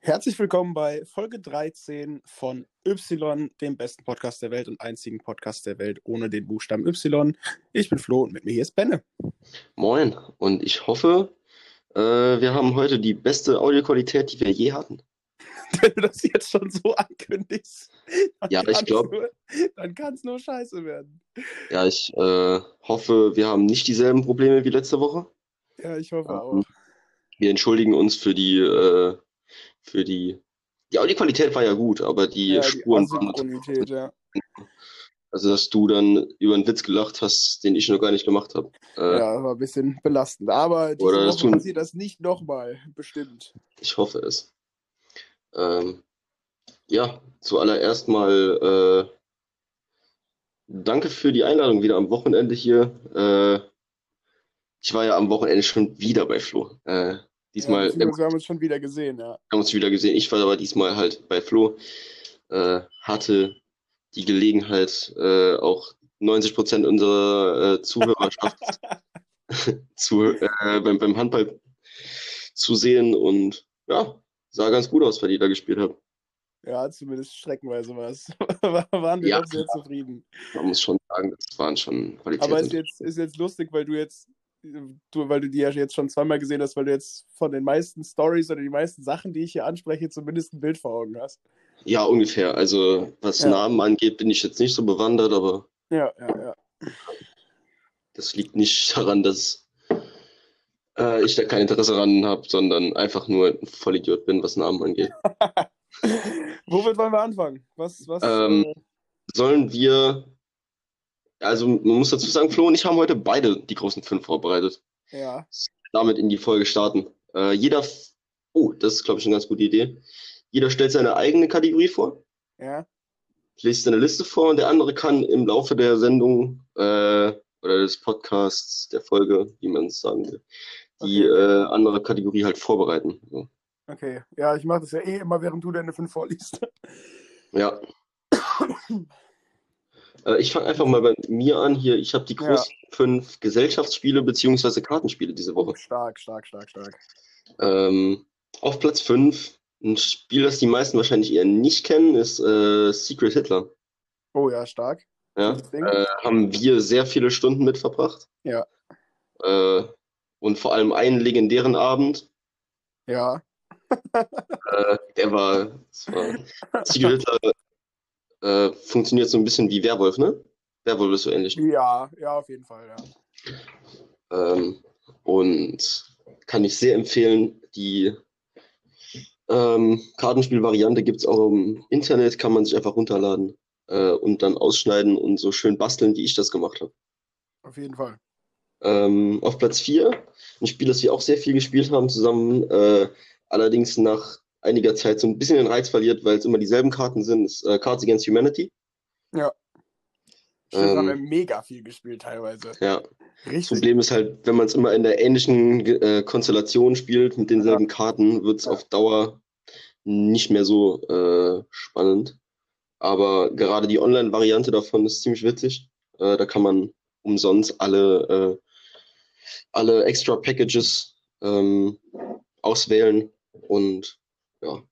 Herzlich willkommen bei Folge 13 von Y, dem besten Podcast der Welt und einzigen Podcast der Welt ohne den Buchstaben Y. Ich bin Flo und mit mir hier ist Benne. Moin, und ich hoffe, äh, wir haben heute die beste Audioqualität, die wir je hatten. Wenn du das jetzt schon so ankündigst, dann Ja, ich kann's glaub- nur- dann kann es nur scheiße werden. Ja, ich äh, hoffe, wir haben nicht dieselben Probleme wie letzte Woche. Ja, ich hoffe Ähm, auch. Wir entschuldigen uns für die, äh, für die, die Audioqualität war ja gut, aber die Ja, die Spuren waren, Asynchronität, ja. also dass du dann über einen Witz gelacht hast, den ich noch gar nicht gemacht habe. Äh, Ja, war ein bisschen belastend. Aber diese Oder Woche passiert das nicht nochmal, bestimmt. Ich hoffe es. Ähm, ja, zuallererst mal äh, danke für die Einladung wieder am Wochenende hier. Äh, ich war ja am Wochenende schon wieder bei Flo. Äh, diesmal, ja, wir haben uns schon wieder gesehen, ja. haben uns wieder gesehen. Ich war aber diesmal halt bei Flo. Äh, hatte die Gelegenheit, äh, auch 90 Prozent unserer äh, Zuhörerschaft zu, beim, beim Handball zu sehen und ja, sah ganz gut aus, weil die da gespielt haben. Ja, zumindest streckenweise was. waren wir Ja, sehr zufrieden. Man muss schon sagen, das waren schon Aber ist Qualitäten. jetzt, ist jetzt lustig, weil du jetzt, du, weil du die ja jetzt schon zweimal gesehen hast, weil du jetzt von den meisten Stories oder die meisten Sachen, die ich hier anspreche, zumindest ein Bild vor Augen hast. Ja, ungefähr. Also, was Ja. Namen angeht, bin ich jetzt nicht so bewandert, aber Ja, ja, ja. das liegt nicht daran, dass äh, ich da kein Interesse daran habe, sondern einfach nur ein Vollidiot bin, was Namen angeht. Womit wollen wir anfangen? Was, was? Ähm, äh, Sollen wir, also man muss dazu sagen, Flo und ich haben heute beide die großen fünf vorbereitet. ja, Damit in die Folge starten. Äh, jeder, oh, das ist, glaube ich, eine ganz gute Idee. Jeder stellt seine eigene Kategorie vor. ja. liest eine Liste vor und der andere kann im Laufe der Sendung äh, oder des Podcasts, der Folge, wie man es sagen will, die Okay. äh, andere Kategorie halt vorbereiten. So. Okay. Ja, ich mache das ja eh immer, während du deine fünf vorliest. Ja. äh, ich fange einfach mal bei mir an. Hier, ich habe die Ja. großen fünf Gesellschaftsspiele beziehungsweise Kartenspiele diese Woche. Stark, stark, stark, stark. Ähm, auf Platz fünf ein Spiel, das die meisten wahrscheinlich eher nicht kennen, ist äh, Secret Hitler. Oh ja, stark. Ja, äh, haben wir sehr viele Stunden mit verbracht. Ja. Äh, und vor allem einen legendären Abend, Ja. äh, der war, war Hitler äh, funktioniert so ein bisschen wie Werwolf, ne? Werwolf ist so ähnlich. Ja, ja, auf jeden Fall, ja. Ähm, und kann ich sehr empfehlen. Die ähm, Kartenspielvariante gibt es auch im Internet, kann man sich einfach runterladen äh, und dann ausschneiden und so schön basteln, wie ich das gemacht habe. Auf jeden Fall. Ähm, auf Platz 4, ein Spiel, das wir auch sehr viel gespielt haben zusammen, äh, allerdings nach einiger Zeit so ein bisschen den Reiz verliert, weil es immer dieselben Karten sind, ist äh, Cards Against Humanity. Stimmt, haben Ähm, wir mega viel gespielt teilweise. Ja, das Richtig. Problem ist halt, wenn man es immer in der ähnlichen äh, Konstellation spielt, mit denselben Karten, wird es Ja. auf Dauer nicht mehr so äh, spannend. Aber gerade die Online-Variante davon ist ziemlich witzig. Äh, da kann man umsonst alle, äh, alle extra Packages ähm, auswählen. Und ja.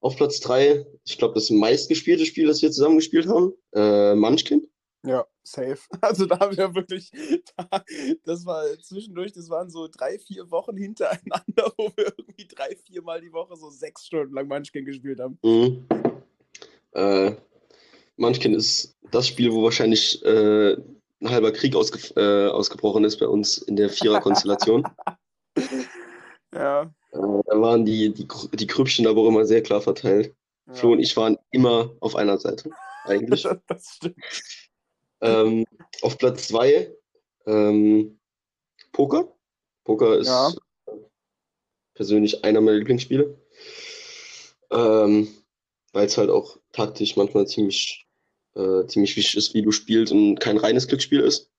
Auf Platz drei, ich glaube, das meistgespielte Spiel, das wir zusammen gespielt haben, äh, Munchkin. Ja, safe. Also da haben wir wirklich, da, das war zwischendurch, das waren so drei, vier Wochen hintereinander, wo wir irgendwie drei, vier Mal die Woche so sechs Stunden lang Munchkin gespielt haben. Mhm. Äh, Munchkin ist das Spiel, wo wahrscheinlich äh, ein halber Krieg ausge äh, ausgebrochen ist bei uns in der Vierer-Konstellation. Ja. äh, da waren die, die, die Grüppchen aber auch immer sehr klar verteilt. ja. Flo und ich waren immer auf einer Seite, eigentlich. Das, das stimmt. ähm, auf Platz zwei ähm, Poker. Poker ist Ja. persönlich einer meiner Lieblingsspiele. Ähm, weil es halt auch taktisch manchmal ziemlich, äh, ziemlich wichtig ist, wie du spielst und kein reines Glücksspiel ist.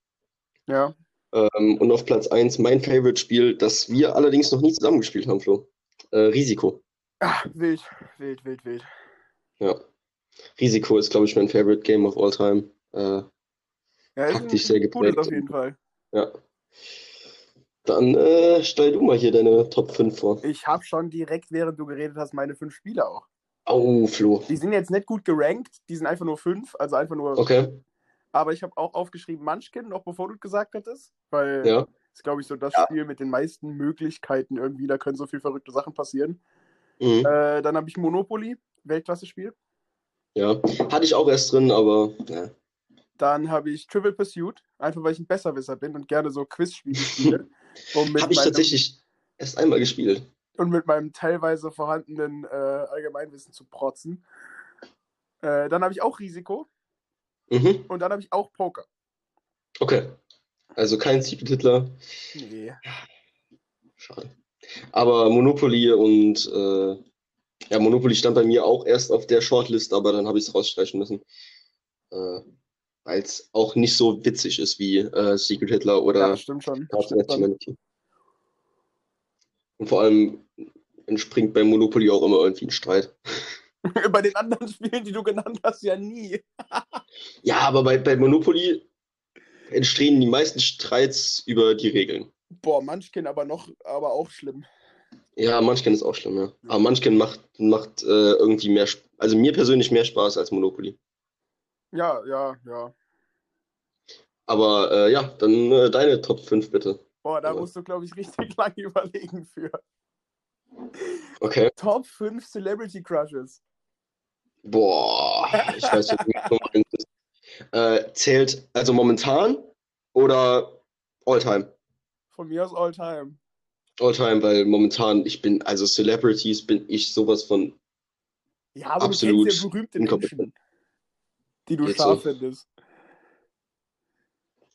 Ja. Ähm, und auf Platz eins mein Favorite-Spiel, das wir allerdings noch nie zusammengespielt haben, Flo. Äh, Risiko. Ah, wild, wild, wild, wild. Ja. Risiko ist, glaube ich, mein Favorite Game of all time. Äh, Ja, ist Taktisch ein sehr gutes geprägt. auf jeden Fall. Ja. Dann äh, stell du mal hier deine Top 5 vor. Ich habe schon direkt, während du geredet hast, meine fünf Spiele auch. Au, Flo. Die sind jetzt nicht gut gerankt, die sind einfach nur fünf, also einfach nur. Okay. Aber ich habe auch aufgeschrieben Munchkin, noch bevor du es gesagt hattest, weil Ja. das ist, glaube ich, so das Ja. Spiel mit den meisten Möglichkeiten irgendwie. Da können so viele verrückte Sachen passieren. Mhm. Äh, dann habe ich Monopoly, Weltklasse-Spiel. Ja. Hatte ich auch erst drin, aber ja. Dann habe ich Trivial Pursuit, einfach weil ich ein Besserwisser bin und gerne so Quizspiele spiele. Habe ich tatsächlich erst einmal gespielt. Und mit meinem teilweise vorhandenen äh, Allgemeinwissen zu protzen. Äh, dann habe ich auch Risiko Mhm. und dann habe ich auch Poker. Okay. Also kein Secret-Hitler. Nee. Schade. Aber Monopoly und äh, ja, Monopoly stand bei mir auch erst auf der Shortlist, aber dann habe ich es rausstreichen müssen. Äh, Weil es auch nicht so witzig ist wie äh, Secret Hitler Ja, oder das stimmt schon. Stimmt. Und vor allem entspringt bei Monopoly auch immer irgendwie ein Streit. Bei den anderen Spielen, die du genannt hast, ja nie. Ja, aber bei, bei Monopoly entstehen die meisten Streits über die Regeln. Boah, Munchkin aber noch, aber auch schlimm. Ja, Munchkin ist auch schlimm, ja. Aber Munchkin macht, macht äh, irgendwie mehr, also mir persönlich mehr Spaß als Monopoly. Ja, ja, ja. Aber äh, ja, dann äh, deine Top 5 bitte. Boah, da Ja. musst du, glaube ich, richtig lange überlegen für. Okay. Top 5 Celebrity Crushes. Boah, ich weiß nicht, meinst. Äh, zählt also momentan oder Alltime? Von mir aus all time. Alltime, weil momentan ich bin, also Celebrities bin ich sowas von Ja, aber Absolut du kennst ja berühmte. Menschen, die du Geht scharf so. findest.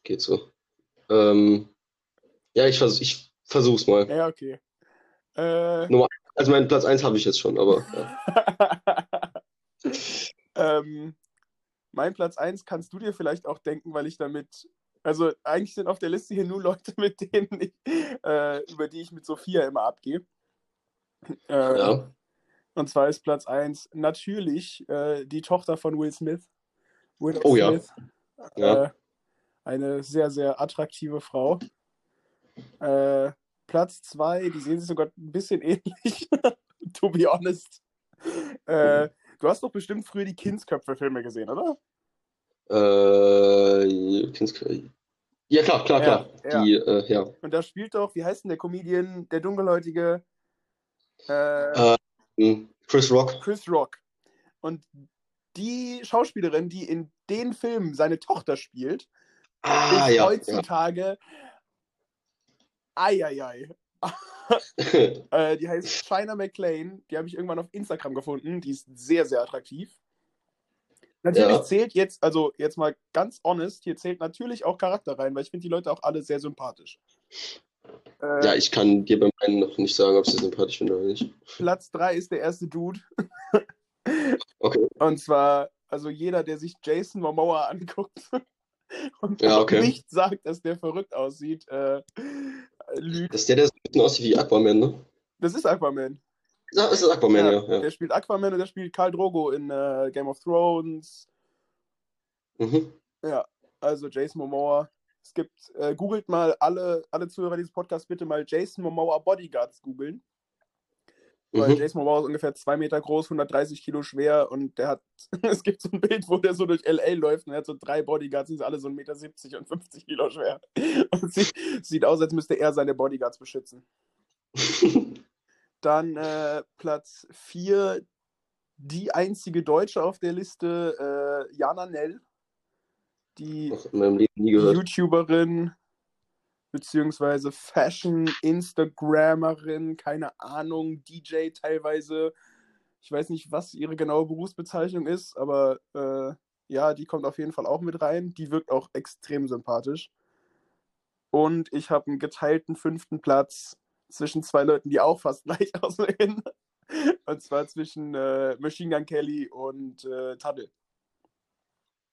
geht so. Ähm, ja, ich, vers ich versuch's mal. Ja, okay. Äh, Also meinen Platz 1 habe ich jetzt schon, aber ja. ähm, mein Platz 1 kannst du dir vielleicht auch denken, weil ich damit. Also, eigentlich sind auf der Liste hier nur Leute, mit denen ich, äh, über die ich mit Sophia immer abgehe. Äh, ja. Und zwar ist Platz 1 natürlich äh, die Tochter von Will Smith. Will Oh ja. Smith. Ja. Äh, eine sehr, sehr attraktive Frau. Äh, Platz 2, die sehen sich sogar ein bisschen ähnlich, to be honest. Äh, du hast doch bestimmt früher die Kindsköpfe-Filme gesehen, oder? Äh, du- ja, klar, klar, klar. ja. Die, äh, ja. Und da spielt doch, wie heißt denn der Comedian, der Dunkelhäutige äh, Äh, hm, Chris Rock. Chris Rock. Und die Schauspielerin, die in den Filmen seine Tochter spielt, Ah, ist ja. ja. Eieiei. äh, die heißt China McLean. Die habe ich irgendwann auf Instagram gefunden. Die ist sehr, sehr attraktiv. Natürlich Ja. zählt jetzt, also jetzt mal ganz honest, hier zählt natürlich auch Charakter rein, weil ich finde die Leute auch alle sehr sympathisch. Äh, Ja, ich kann dir bei meinen noch nicht sagen, ob ich sie sympathisch finde oder nicht. Platz 3 ist der erste Dude. Okay. Und zwar, also jeder, der sich Jason Momoa anguckt und Ja, okay. nicht sagt, dass der verrückt aussieht, äh, lügt. Das ist der, der so ein bisschen aussieht wie Aquaman, ne? Das ist Aquaman. Ja, das ist Aquaman, ja. ja. Der spielt Aquaman und der spielt Karl Drogo in äh, Game of Thrones. Mhm. Ja, also Jason Momoa. Es gibt, äh, googelt mal alle, alle Zuhörer dieses Podcasts bitte mal Jason Momoa Bodyguards googeln. Weil Mhm. Jason Momoa ist ungefähr zwei Meter groß, 130 Kilo schwer und der hat, es gibt so ein Bild, wo der so durch L.A. läuft und er hat so drei Bodyguards, die sind alle so 1,70 Meter und 50 Kilo schwer. Und sieht, sieht aus, als müsste er seine Bodyguards beschützen. Dann äh, Platz 4, die einzige Deutsche auf der Liste, äh, Jana Nell, die. YouTuberin, beziehungsweise Fashion-Instagrammerin, keine Ahnung, DJ teilweise. Ich weiß nicht, was ihre genaue Berufsbezeichnung ist, aber äh, ja, die kommt auf jeden Fall auch mit rein. Die wirkt auch extrem sympathisch. Und ich habe einen geteilten fünften Platz zwischen zwei Leuten, die auch fast gleich aussehen. Und zwar zwischen äh, Machine Gun Kelly und äh, Taddle.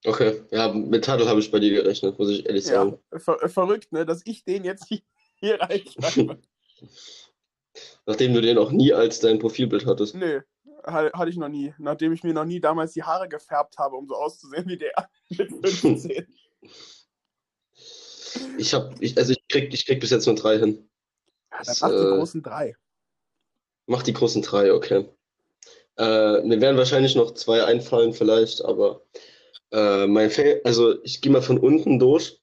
Okay, ja, mit Tadel habe ich bei dir gerechnet, muss ich ehrlich Ja, sagen. ver verrückt, ne, dass ich den jetzt hier, hier reinschreibe. Nachdem du den auch nie als dein Profilbild hattest. Ha- hatte ich noch nie. Nachdem ich mir noch nie damals die Haare gefärbt habe, um so auszusehen wie der mit 15. Ich hab, ich, also ich krieg, ich krieg bis jetzt nur drei hin. Ja, dann Das, mach die äh, großen drei. Mach die großen drei, okay. Äh, mir werden wahrscheinlich noch zwei einfallen vielleicht, aber äh, mein Fa also ich gehe mal von unten durch.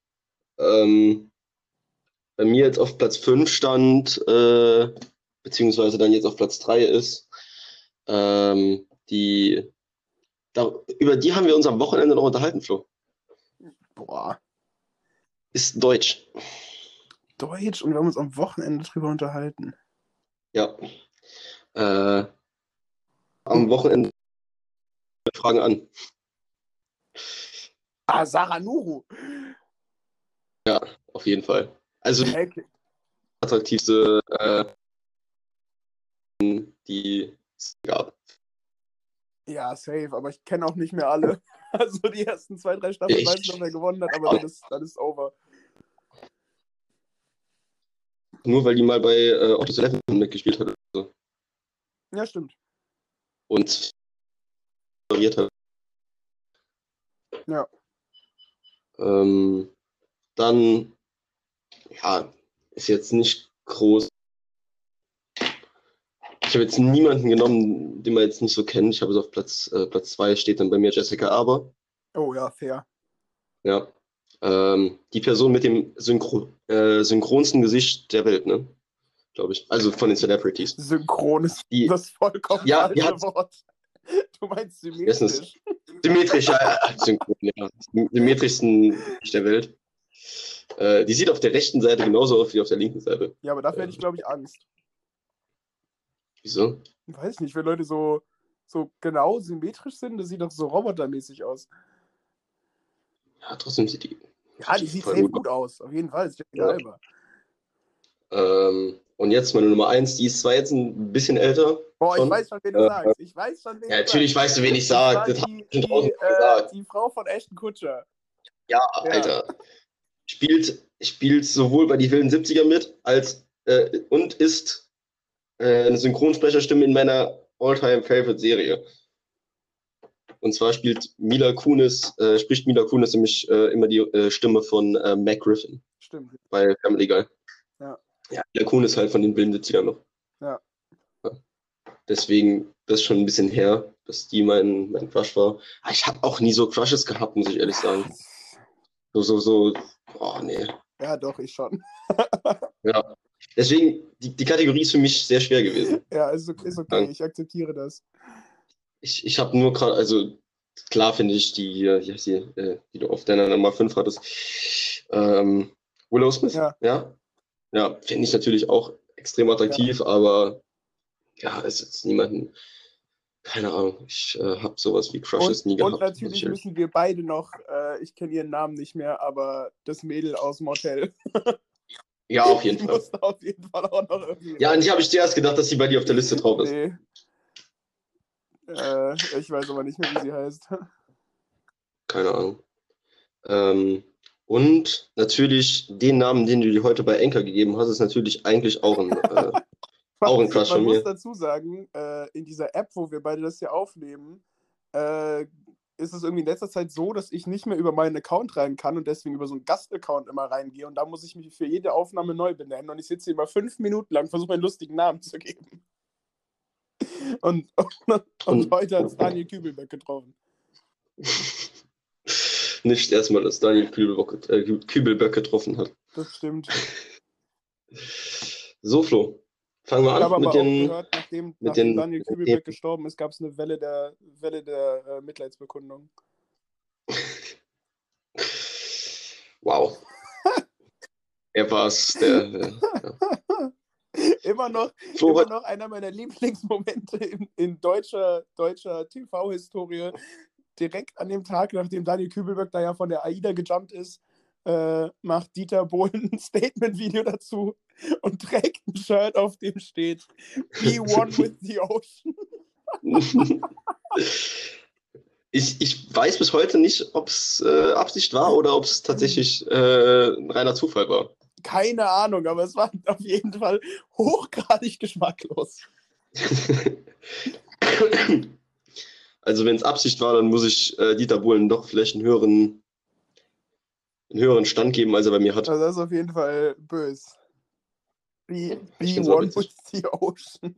Ähm, bei mir jetzt auf Platz 5 stand, äh, beziehungsweise dann jetzt auf Platz 3 ist, ähm, die, da, über die haben wir uns am Wochenende noch unterhalten, Flo. Boah. Ist Deutsch. Deutsch und wir haben uns am Wochenende drüber unterhalten. Ja. Äh, am Wochenende Fragen an. Ah, Sarah Nuru. Auf jeden Fall. Also die Hä? attraktivste, äh, die es gab. Ja, safe, aber ich kenne auch nicht mehr alle. Also die ersten zwei, drei Staffeln Ich- weiß ich noch, wer gewonnen hat, aber dann ist, dann ist over. Nur weil die mal bei äh, Otis Eleven mitgespielt hat also, Ja, stimmt. und moderiert hat. Ja. Ähm, dann, ja, ist jetzt nicht groß. Ich habe jetzt niemanden genommen, den man jetzt nicht so kennt. Ich habe es auf Platz, äh, Platz zwei steht dann bei mir Jessica Aber. Oh ja, fair. Ja. Ähm, die Person mit dem Synchro äh, synchronsten Gesicht der Welt, ne? Glaube ich. Also von den Celebrities. Synchron ist Die, das vollkommen Ja, die hat- Wort. Du meinst symmetrisch. Symmetrisch, ja, ja, synchron, ja. Symmetrischsten der Welt. Äh, die sieht auf der rechten Seite genauso aus wie auf der linken Seite. Ja, aber dafür hätte ich, glaube ich, Angst. Wieso? Weiß ich nicht, wenn Leute so, so genau symmetrisch sind, das sieht doch so robotermäßig aus. Ja, trotzdem sieht die. Ja, die sieht safe gut gut aus. Auf jeden Fall. Ist Ja. Ähm, und jetzt meine Nummer eins, die ist zwar jetzt ein bisschen älter. Boah, ich Schon? weiß schon, wen du Äh, sagst. Ich weiß schon, wen Ja, du natürlich sagst. weißt du, wen ich sage. Das die, die, äh, die Frau von Ashton Kutscher. Ja, Alter. Spielt, spielt sowohl bei die wilden 70er mit, als äh, und ist äh, eine Synchronsprecherstimme in meiner All-Time-Favorite-Serie. Und zwar spielt Mila Kunis, äh, spricht Mila Kunis nämlich äh, immer die äh, Stimme von äh, Mac Griffin Stimmt. bei Family Guy. Ja. Ja, Mila Kunis halt von den wilden 70ern noch. Ja. Ja. Deswegen, das ist schon ein bisschen her, dass die mein, mein Crush war. Aber ich habe auch nie so Crushes gehabt, muss ich ehrlich sagen. So, so, so, oh nee. Ja, doch, ich schon. Ja. Deswegen, die, die Kategorie ist für mich sehr schwer gewesen. Ja, ist, okay- ist okay. Ich akzeptiere das. Ich, ich habe nur gerade, also klar finde ich die hier, wie heißt die, die du auf deiner Nummer 5 hattest. Ähm, Willow Smith, Ja. ja. Ja, finde ich natürlich auch extrem attraktiv, aber ja, es ist niemanden, keine Ahnung, ich äh, habe sowas wie Crushes nie Und, gehabt. und natürlich müssen wir beide noch, äh, ich kenne ihren Namen nicht mehr, aber das Mädel aus Motel. Ja, auf jeden Fall. auf jeden Fall. Ja, an die habe ich zuerst gedacht, dass sie bei dir auf der Liste drauf ist. Nee. Äh, ich weiß aber nicht mehr, wie sie heißt. Keine Ahnung. Ähm, und natürlich den Namen, den du dir heute bei Enker gegeben hast, ist natürlich eigentlich auch ein, äh, Auch ein Crush Man von muss mir. dazu sagen, äh, in dieser App, wo wir beide das hier aufnehmen, äh, ist es irgendwie in letzter Zeit so, dass ich nicht mehr über meinen Account rein kann und deswegen über so einen Gast-Account immer reingehe. Und da muss ich mich für jede Aufnahme neu benennen. Und ich sitze über fünf Minuten lang, versuche meinen lustigen Namen zu geben. Und, und, Und- heute hat es Daniel Kübelbeck getroffen. nicht erstmal, dass Daniel Kübelbock, äh, Kübelböck getroffen hat. Das stimmt. So, Flo, fangen wir Ich habe an aber mit auch den. gehört, nachdem, mit nachdem den- Daniel den- gestorben ist, gab es eine Welle der, Welle der äh, Mitleidsbekundung. Wow. er war es, der. Ja. Immer noch, Flo, immer noch einer meiner Lieblingsmomente in, in deutscher, deutscher TV-Historie. Direkt an dem Tag, nachdem Daniel Kübelberg da ja von der AIDA gejumpt ist, äh, macht Dieter Bohlen ein Statement-Video dazu und trägt ein Shirt, auf dem steht Be one with the ocean. ich, ich weiß bis heute nicht, ob es äh, Absicht war oder ob es tatsächlich äh, ein reiner Zufall war. Keine Ahnung, aber es war auf jeden Fall hochgradig geschmacklos. Also wenn es Absicht war, dann muss ich äh, Dieter Bohlen doch vielleicht einen höheren, einen höheren Stand geben, als er bei mir hat. Also das ist auf jeden Fall böse. Be, be one with the ocean.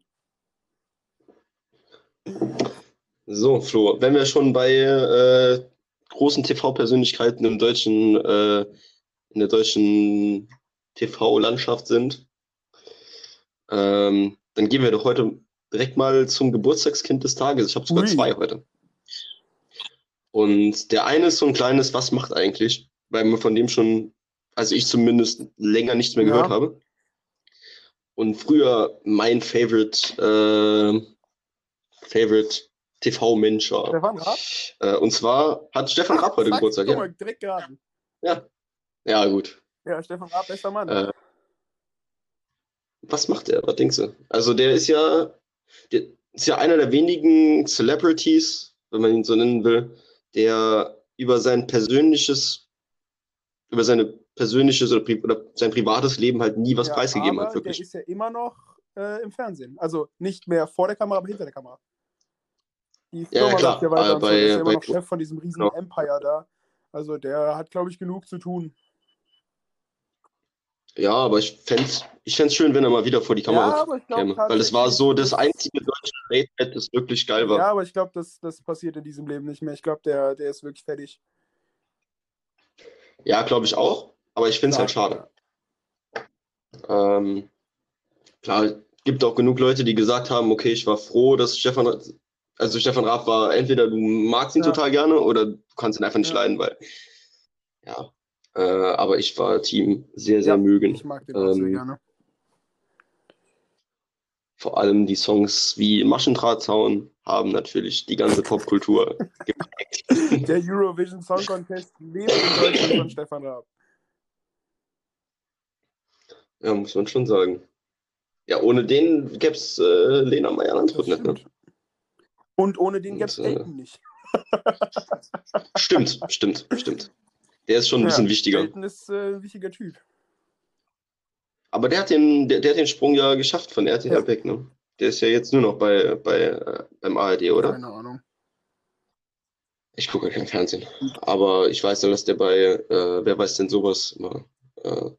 So, Flo, wenn wir schon bei äh, großen TV-Persönlichkeiten im deutschen, äh, in der deutschen TV-Landschaft sind, ähm, dann gehen wir doch heute direkt mal zum Geburtstagskind des Tages. Ich habe sogar Ui. zwei heute. Und der eine ist so ein kleines Was macht eigentlich, weil man von dem schon, also ich zumindest länger nichts mehr Ja. gehört habe. Und früher mein Favorite, äh, Favorite TV-Mensch war. Stefan Raab? Äh, und zwar hat Stefan Raab heute Geburtstag, ja. mal, direkt geraten. Ja, gut. Ja, Stefan Raab, bester Mann. Äh, was macht er? Was denkst du? Also der ist ja, der ist ja einer der wenigen Celebrities, wenn man ihn so nennen will, der über sein persönliches, über seine persönliches oder, pri oder sein privates Leben halt nie was ja, preisgegeben hat, wirklich. Der ist ja immer noch äh, im Fernsehen. Also nicht mehr vor der Kamera, aber hinter der Kamera. Die Ja, Firma klar, ja weiter äh, so. bei- Der ist ja immer noch Chef von diesem riesen genau. Empire da. Also der hat, glaube ich, genug zu tun. Ja, aber ich fände ich fänd's schön, wenn er mal wieder vor die Kamera ja, aber ich glaube käme. Weil es war so das einzige deutsche Late-Night, das wirklich geil war. Ja, aber ich glaube, das, das passiert in diesem Leben nicht mehr. Ich glaube, der, der ist wirklich fertig. Ja, glaube ich auch. Aber ich finde es halt schade. Ähm, klar, gibt auch genug Leute, die gesagt haben, okay, ich war froh, dass Stefan, also Stefan Raab war, entweder du magst ihn Ja. total gerne oder du kannst ihn einfach nicht Ja. leiden, weil, ja, äh, aber ich war Team sehr, sehr Ja, mögen. Ich mag den auch sehr Ähm, gerne. Vor allem die Songs wie Maschendrahtzaun haben natürlich die ganze Popkultur geprägt. Der Eurovision Song Contest lebt in Deutschland von Stefan Raab. Ja, muss man schon sagen. Ja, ohne den gäbe es äh, Lena Meyer-Landrut Das nicht, ne? Und ohne den gäbe es äh, Elton nicht. Stimmt, stimmt, stimmt. Der ist schon ein bisschen wichtiger. Elton ist äh, ein wichtiger Typ. Aber der hat den, der, der hat den Sprung ja geschafft von RTL Ja. weg, ne? Der ist ja jetzt nur noch bei, bei, äh, beim ARD, oder? Keine Ahnung. Ich gucke kein Fernsehen. Aber ich weiß ja, dass der bei, äh, wer weiß denn sowas immer äh,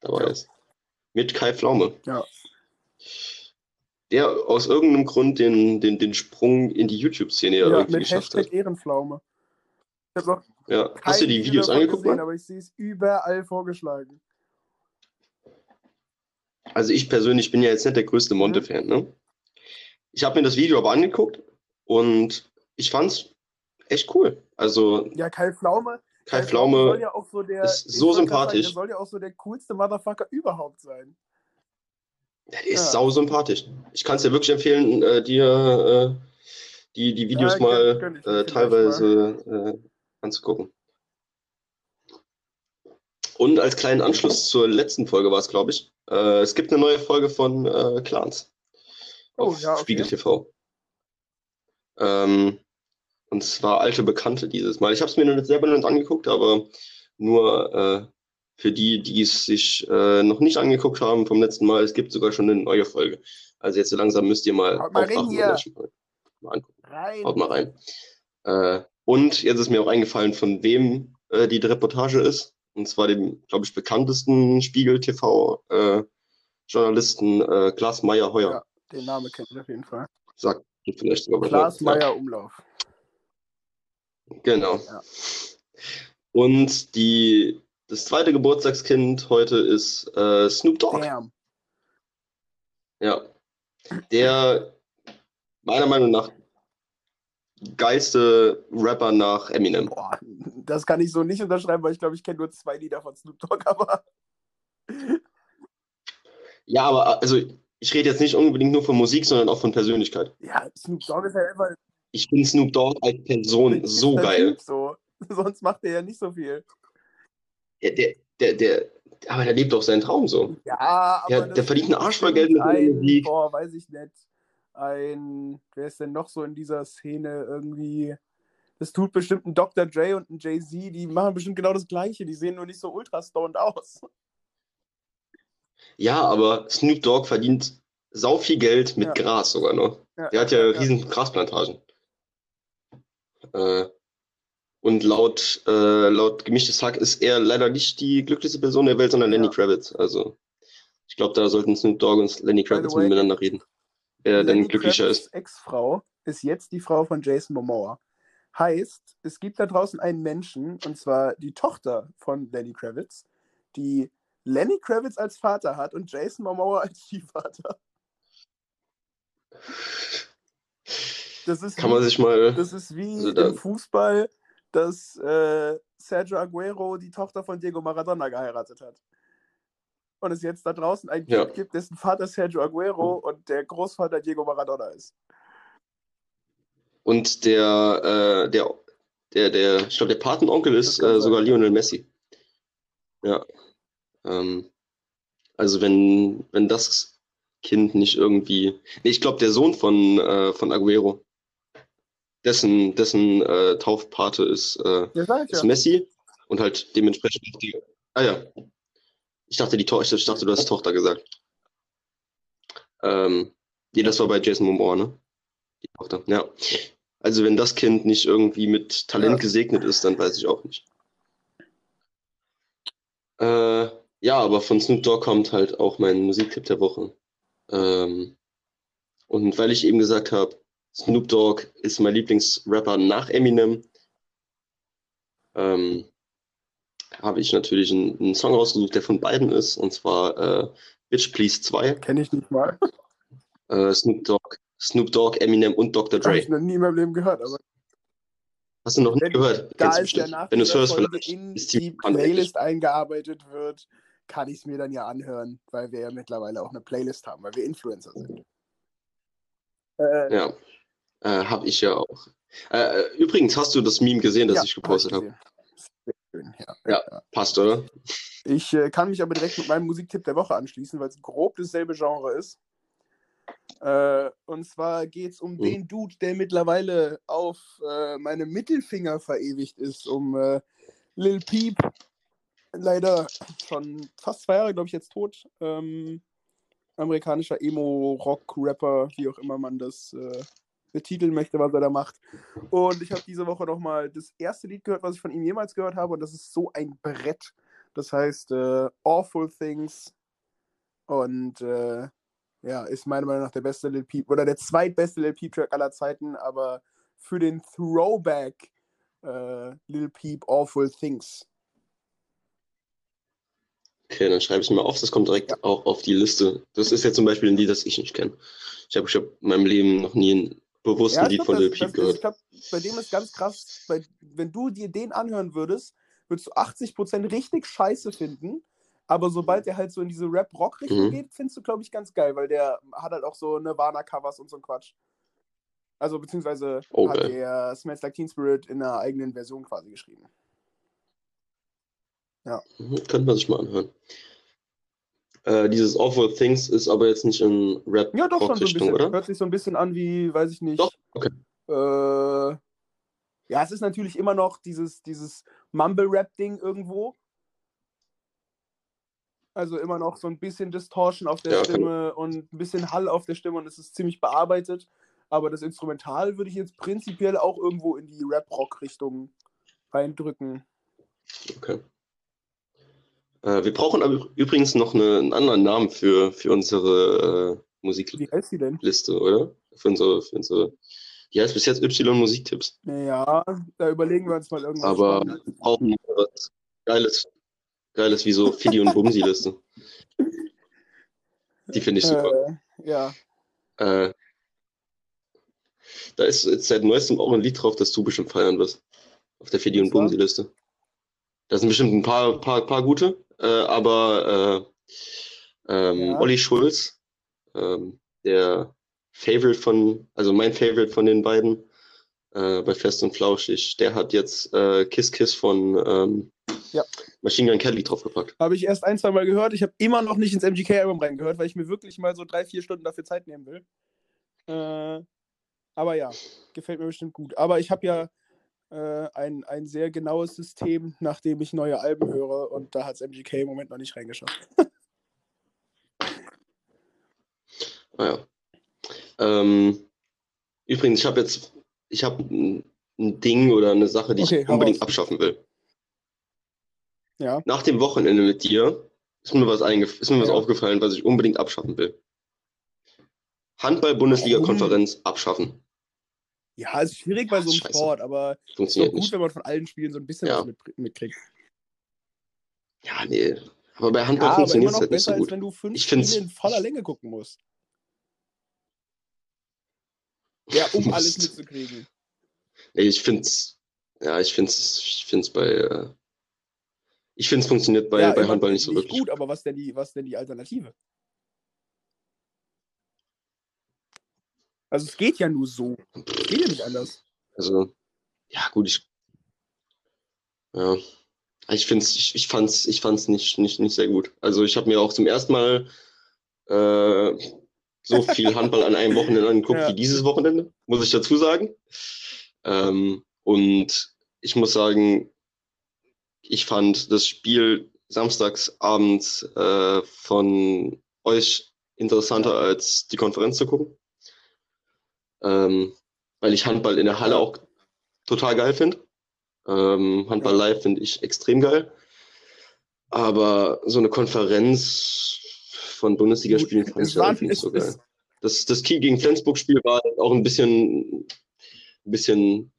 dabei Ja. ist. Mit Kai Pflaume. Ja. Der aus irgendeinem Grund den, den, den Sprung in die YouTube-Szene ja, Ja, irgendwie mit geschafft Hashtag hat. Ehrenpflaume. Ich habe noch Ja. Hast du die Video Videos angeguckt, gesehen, aber ich sehe es überall vorgeschlagen. Also ich persönlich bin ja jetzt nicht der größte Monte-Fan, ne? Ich habe mir das Video aber angeguckt und ich fand's echt cool. Also Ja, Kai Pflaume. Kai soll Pflaume, ja auch so der, ist so sympathisch. Sagen, der soll ja auch so der coolste Motherfucker überhaupt sein. der ist Ja. sau sympathisch. Ich kann es dir wirklich empfehlen, äh, dir äh, die, die Videos Ja, mal ich mir äh, teilweise äh, anzugucken. Und als kleinen Anschluss zur letzten Folge war es, glaube ich, äh, es gibt eine neue Folge von äh, Clans Oh, auf ja, okay. Spiegel TV. Ähm, und zwar alte Bekannte dieses Mal. Ich habe es mir noch nicht selber noch nicht angeguckt, aber nur äh, für die, die es sich äh, noch nicht angeguckt haben vom letzten Mal, es gibt sogar schon eine neue Folge. Also jetzt so langsam müsst ihr mal Haut mal rein aufwachen und mal, mal angucken. Rein. Haut mal rein. Äh, und jetzt ist mir auch eingefallen, von wem äh, die Reportage ist. Und zwar dem, glaube ich, bekanntesten Spiegel TV äh, äh, Klaas Meyer Heuer. Ja. Den Namen kennt ihr auf jeden Fall. Sagt vielleicht sogar. Klaas Ja. Meyer Umlauf. Genau. Ja. Und die, das zweite Geburtstagskind heute ist äh, Snoop Dogg. Damn. Ja. Der meiner Meinung nach geilste Rapper nach Eminem. Boah, das kann ich so nicht unterschreiben, weil ich glaube, ich kenne nur zwei Lieder von Snoop Dogg, aber Ja, aber also ich rede jetzt nicht unbedingt nur von Musik, sondern auch von Persönlichkeit. ja, Snoop Dogg ist ja ein Ich finde Snoop Dogg als Person so geil. So. Sonst macht er ja nicht so viel. Der, der, der, der, aber der lebt doch seinen Traum so. Ja, aber Ja, das der verdient einen Arsch voll Geld mit ein, Musik. Boah, weiß ich nicht. Ein, wer ist denn noch so in dieser Szene irgendwie? Das tut bestimmt ein Dr. Dre und ein Jay-Z, die machen bestimmt genau das Gleiche. Die sehen nur nicht so ultra stoned aus. Ja, aber Snoop Dogg verdient sau viel Geld mit Ja. Gras sogar noch. Ja, Der hat ja riesen Grasplantagen. Äh, Und laut, äh, laut gemischtes Hack ist er leider nicht die glücklichste Person der Welt, sondern Lenny Ja. Kravitz. Also ich glaube, da sollten Snoop Dogg und Lenny Kravitz way, miteinander reden, denn Lenny glücklicher Kravitz' ist. Ex-Frau ist jetzt die Frau von Jason Momoa. Heißt, es gibt da draußen einen Menschen, und zwar die Tochter von Lenny Kravitz, die Lenny Kravitz als Vater hat und Jason Momoa als Stiefvater. Das ist Kann man wie, sich mal. das ist wie Also im Fußball, dass äh, Sergio Aguero die Tochter von Diego Maradona geheiratet hat. Und es jetzt da draußen ein ja. Kind gibt, dessen Vater Sergio Aguero und der Großvater Diego Maradona ist. Und der, äh, der, der, der, ich glaube, der Patenonkel ist äh, sogar ja. Lionel Messi. Ja. Ähm, also wenn, wenn das Kind nicht irgendwie. Nee, ich glaube, der Sohn von, äh, von Aguero, dessen, dessen äh, Taufpate ist, äh, Ja, ist ja. Messi und halt dementsprechend auch die. Ah ja. Ich dachte, die to ich dachte, du hast Tochter gesagt. Ähm, nee, das war bei Jason Momoa, ne? Die Tochter. Ja. Also wenn das Kind nicht irgendwie mit Talent Ja. gesegnet ist, dann weiß ich auch nicht. Äh, ja, aber von Snoop Dogg kommt halt auch mein Musiktipp der Woche. Ähm, und weil ich eben gesagt habe, Snoop Dogg ist mein Lieblingsrapper nach Eminem, ähm, habe ich natürlich einen, einen Song rausgesucht, der von beiden ist, und zwar äh, Bitch Please 2. Kenne ich nicht mal. Äh, Snoop Dogg, Snoop Dogg, Eminem und Dr. Habe ich Dre. noch nie in meinem Leben gehört, aber Hast du noch nicht wenn gehört? da Kennst du es ja bestimmt. nach Wenn du es hörst, vielleicht in ist die eigentlich. Playlist eingearbeitet wird, kann ich es mir dann ja anhören, weil wir ja mittlerweile auch eine Playlist haben, weil wir Influencer sind. Äh, Ja, äh, habe ich ja auch. Äh, übrigens, hast du das Meme gesehen, das ja, ich gepostet habe? gesehen. Schön, ja. Ja, ja. passt, oder? Ich äh, kann mich aber direkt mit meinem Musiktipp der Woche anschließen, weil es grob dasselbe Genre ist. Äh, und zwar geht es um Mhm. den Dude, der mittlerweile auf äh, meinem Mittelfinger verewigt ist, um äh, Lil Peep. Leider schon fast zwei Jahre, glaube ich, jetzt tot. Ähm, amerikanischer Emo-Rock-Rapper, wie auch immer man das äh, betiteln möchte, was er da macht. Und ich habe diese Woche nochmal das erste Lied gehört, was ich von ihm jemals gehört habe. Und das ist so ein Brett. Das heißt äh, Awful Things. Und äh, ja, ist meiner Meinung nach der beste Lil Peep oder der zweitbeste Lil Peep-Track aller Zeiten. Aber für den Throwback äh, Lil Peep Awful Things. Okay, dann schreibe ich mir auf, das kommt direkt Ja. auch auf die Liste. Das ist ja zum Beispiel ein Lied, das ich nicht kenne. Ich habe ich hab in meinem Leben noch nie ein bewusst Ja, ein ich Lied glaube, von Lil Peep gehört. ich glaub, bei dem ist ganz krass, bei, wenn du dir den anhören würdest, würdest du 80% richtig scheiße finden. Aber sobald er halt so in diese Rap-Rock-Richtung Mhm. geht, findest du, glaube ich, ganz geil, weil der hat halt auch so Nirvana-Covers und so ein Quatsch. Also, beziehungsweise Oh, hat geil. der Smells Like Teen Spirit in einer eigenen Version quasi geschrieben. Mhm, Könnte man sich mal anhören. Äh, dieses Awful Things ist aber jetzt nicht in Ja, doch schon so ein bisschen. oder? Hört sich so ein bisschen an wie, weiß ich nicht. Doch, okay. Äh, ja, es ist natürlich immer noch dieses, dieses Mumble-Rap-Ding irgendwo. Also immer noch so ein bisschen Distortion auf der Ja, Stimme und ein bisschen Hall auf der Stimme und es ist ziemlich bearbeitet. Aber das Instrumental würde ich jetzt prinzipiell auch irgendwo in die Rap-Rock-Richtung reindrücken. Okay. Äh, wir brauchen aber übrigens noch eine, einen anderen Namen für, für unsere äh, Musikliste, oder? Für unsere, für unsere, die heißt bis jetzt Y Musiktipps. Ja, da überlegen wir uns mal irgendwas. Aber Spannendes. wir brauchen was Geiles, Geiles wie so Fidi und Bumsi-Liste. Die finde ich super. Äh, ja, Äh, da ist jetzt seit neuestem auch ein Lied drauf, das du bestimmt feiern wirst. Auf der Fidi und? Bumsi-Liste. Da sind bestimmt ein paar, paar, paar gute, äh, aber äh, ähm, Ja. Olli Schulz, ähm, der Favorite von, also mein Favorite von den beiden, äh, bei Fest und Flauschig, der hat jetzt äh, Kiss Kiss von ähm, Ja. Machine Gun Kelly draufgepackt. habe ich erst ein, zwei Mal gehört. Ich habe immer noch nicht ins MGK-Album reingehört, weil ich mir wirklich mal so drei, vier Stunden dafür Zeit nehmen will. Äh, aber ja, gefällt mir bestimmt gut. Aber ich habe ja äh, ein, ein sehr genaues System, nachdem ich neue Alben höre und da hat es MGK im Moment noch nicht reingeschafft. Ah ja. Ähm, übrigens, ich habe jetzt, ich habe ein Ding oder eine Sache, die Okay, ich unbedingt raus. abschaffen will. Ja. Nach dem Wochenende mit dir ist mir was, ist mir was Ja. aufgefallen, was ich unbedingt abschaffen will. Handball-Bundesliga-Konferenz abschaffen. Ja, ist schwierig bei so einem Scheiße. Sport, aber ist doch Funktioniert gut, nicht. wenn man von allen Spielen so ein bisschen Ja. was mit, mitkriegt. Ja, nee. Aber bei Ja, Handball immer funktioniert es halt nicht besser, so als gut. wenn du fünf Ich Spiele in voller Länge gucken musst. Ja, um alles Musst. mitzukriegen. Nee, ich find's, ja, ich find's, ich find's bei, äh, ich find's funktioniert bei, ja, bei Handball nicht so wirklich. gut, aber was denn die, was denn die Alternative? Also es geht ja nur so. Es geht ja nicht anders. Also, ja, gut, ich, ja, ich find's, ich, ich fand's, ich fand's nicht, nicht, nicht sehr gut. Also, ich habe mir auch zum ersten Mal äh, so viel Handball an einem Wochenende angeguckt Ja. wie dieses Wochenende, muss ich dazu sagen. Ähm, und ich muss sagen, ich fand das Spiel samstags abends äh, von euch interessanter als die Konferenz zu gucken. Ähm, weil ich Handball in der Halle auch total geil finde. Ähm, Handball live finde ich extrem geil. Aber so eine Konferenz von Bundesligaspielen fand ich war- nicht so geil. Das, das Kiel gegen Flensburg-Spiel war auch ein bisschen, ein bisschen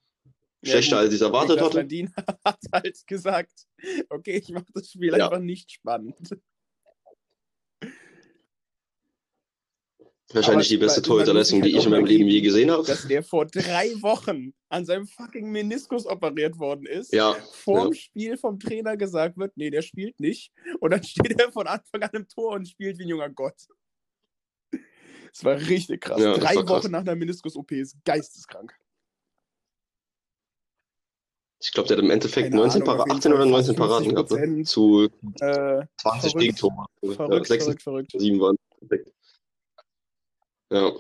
schlechter, als ich es erwartet hatte. Landin hat halt gesagt, okay, ich mache das Spiel Ja. einfach nicht spannend. Wahrscheinlich die beste Torhüterleistung, die ich in meinem Leben je gesehen habe. Dass der vor drei Wochen an seinem fucking Meniskus operiert worden ist. Ja, Vorm ja. Spiel vom Trainer gesagt wird, nee, der spielt nicht. Und dann steht er von Anfang an im Tor und spielt wie ein junger Gott. Das war richtig krass. Ja, drei krass. Wochen nach einer Meniskus-OP ist geisteskrank. Ich glaube, der hat im Endeffekt Keine 19 Ahnung, Para auf jeden 18 oder Fall 19 fast Paraden gehabt. Ne? 50%. Zu Äh, 20 verrückt. Gegentore. Ja, verrückt, 6 verrückt, verrückt. 7 waren perfekt. Ja,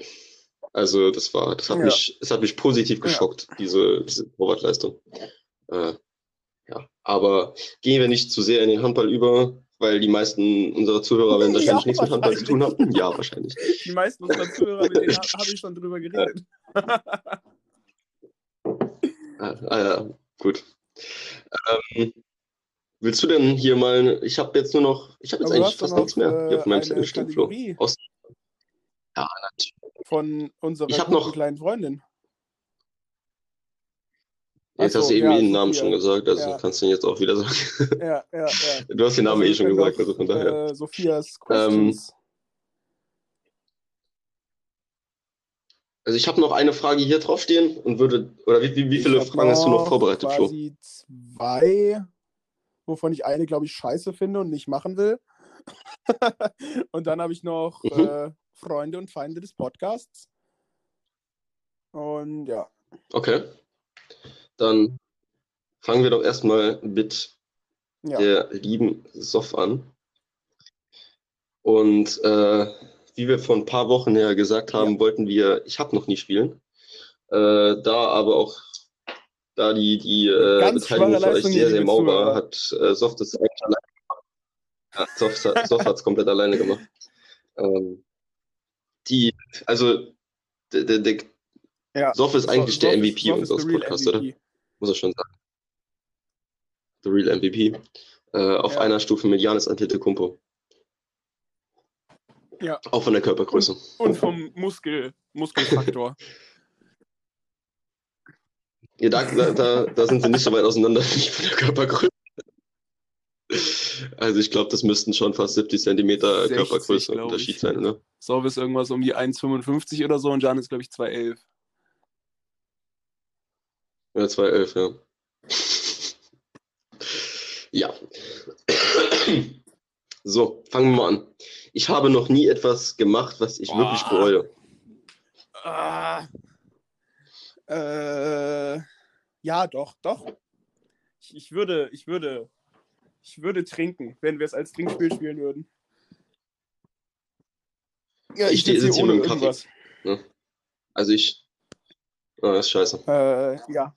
also das war, das hat Ja. mich, es hat mich positiv Ja. geschockt, diese, diese Torwartleistung. Äh, ja, aber gehen wir nicht zu sehr in den Handball über, weil die meisten unserer Zuhörer werden Ja, wahrscheinlich nichts mit Handball zu tun haben. Ja, wahrscheinlich. Die meisten unserer Zuhörer, mit denen ha- habe ich schon drüber geredet. Ah, ah ja, gut. Ähm, willst du denn hier mal, ich habe jetzt nur noch, ich habe jetzt eigentlich fast nichts mehr hier auf äh, meinem eine Zettel stehen, Flo. Aus, ja, natürlich. Von unserer noch- kleinen Freundin. Jetzt Ach hast so, du eben ja, den Namen Sophia. schon gesagt, also Ja. kannst du ihn jetzt auch wieder sagen. Ja, ja, ja. Du hast den Namen Also eh wir schon gesagt, also von daher. Äh, Sophias Questions. Also ich habe noch eine Frage hier draufstehen und würde, oder wie, wie, wie viele Fragen hast du noch vorbereitet, Flo? zwei, wovon ich eine, glaube ich, scheiße finde und nicht machen will. und dann habe ich noch Mhm. äh, Freunde und Feinde des Podcasts. Und ja. Okay. Dann fangen wir doch erstmal mit ja. der lieben Sof an. Und äh, wie wir vor ein paar Wochen her gesagt haben, wollten wir Ich hab noch nie spielen. Äh, da aber auch, da die, die äh, Beteiligung für euch sehr, sehr mau war, hat äh, Sof das eigentlich alleine gemacht. Ja, Sof, Sof hat es komplett alleine gemacht. Ähm, die, also, der, der, der ja. Sof ist eigentlich So- der Sof MVP unseres Podcasts, oder? Muss er schon sagen. The real MVP. Äh, auf Ja. einer Stufe mit Janis Antetokounmpo. Ja. Auch von der Körpergröße. Und vom Muskel, Muskelfaktor. Ja, da, da, da, da sind sie nicht so weit auseinander wie von der Körpergröße. Also ich glaube, das müssten schon fast 70 Zentimeter 60, Körpergröße Unterschied ich. sein, ne? Sov ist irgendwas um die 1,55 oder so und Jan ist, glaube ich, 2,11. Ja, 211, ja. Ja. So, fangen wir mal an. Ich habe noch nie etwas gemacht, was ich Boah. wirklich bereue. Ah. Äh, ja, doch, doch. Ich, ich würde, ich würde, ich würde trinken, wenn wir es als Trinkspiel spielen würden. Ja, Ich stehe- sitze sitze hier ohne mit dem Kaffee. irgendwas. Also ich. Ah, das ist scheiße. Äh, ja.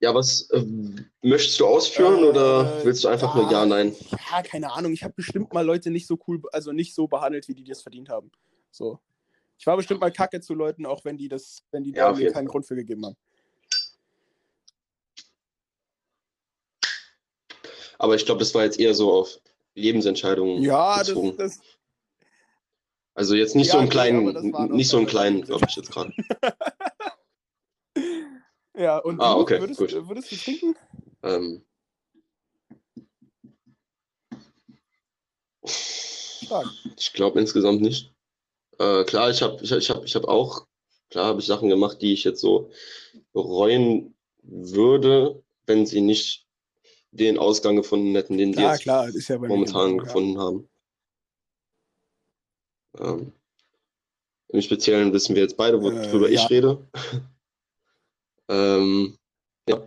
Ja, was ähm, möchtest du ausführen Äh, oder willst du einfach nur ja, nein? Ja, keine Ahnung. Ich habe bestimmt mal Leute nicht so cool, also nicht so behandelt, wie die das verdient haben. So. Ich war bestimmt mal kacke zu Leuten, auch wenn die das, wenn die Ja, da mir keinen. Grund für gegeben haben. Aber ich glaube, das war jetzt eher so auf Lebensentscheidungen Ja, das, bezogen. das, Also jetzt nicht so Ja, im nee, aber kleinen, das doch nicht so im kleinen, glaube ich jetzt gerade. ja, und Ah, okay, würdest, gut. würdest du trinken? Ähm, Stark. ich glaube insgesamt nicht. Äh, klar, ich habe ich, ich hab, ich hab auch, klar habe ich Sachen gemacht, die ich jetzt so bereuen würde, wenn sie nicht den Ausgang gefunden hätten, den Ja, jetzt klar, ist ja momentan ja. gefunden haben. Ähm, Im Speziellen wissen wir jetzt beide, Äh, worüber ja. ich rede. ähm, ja.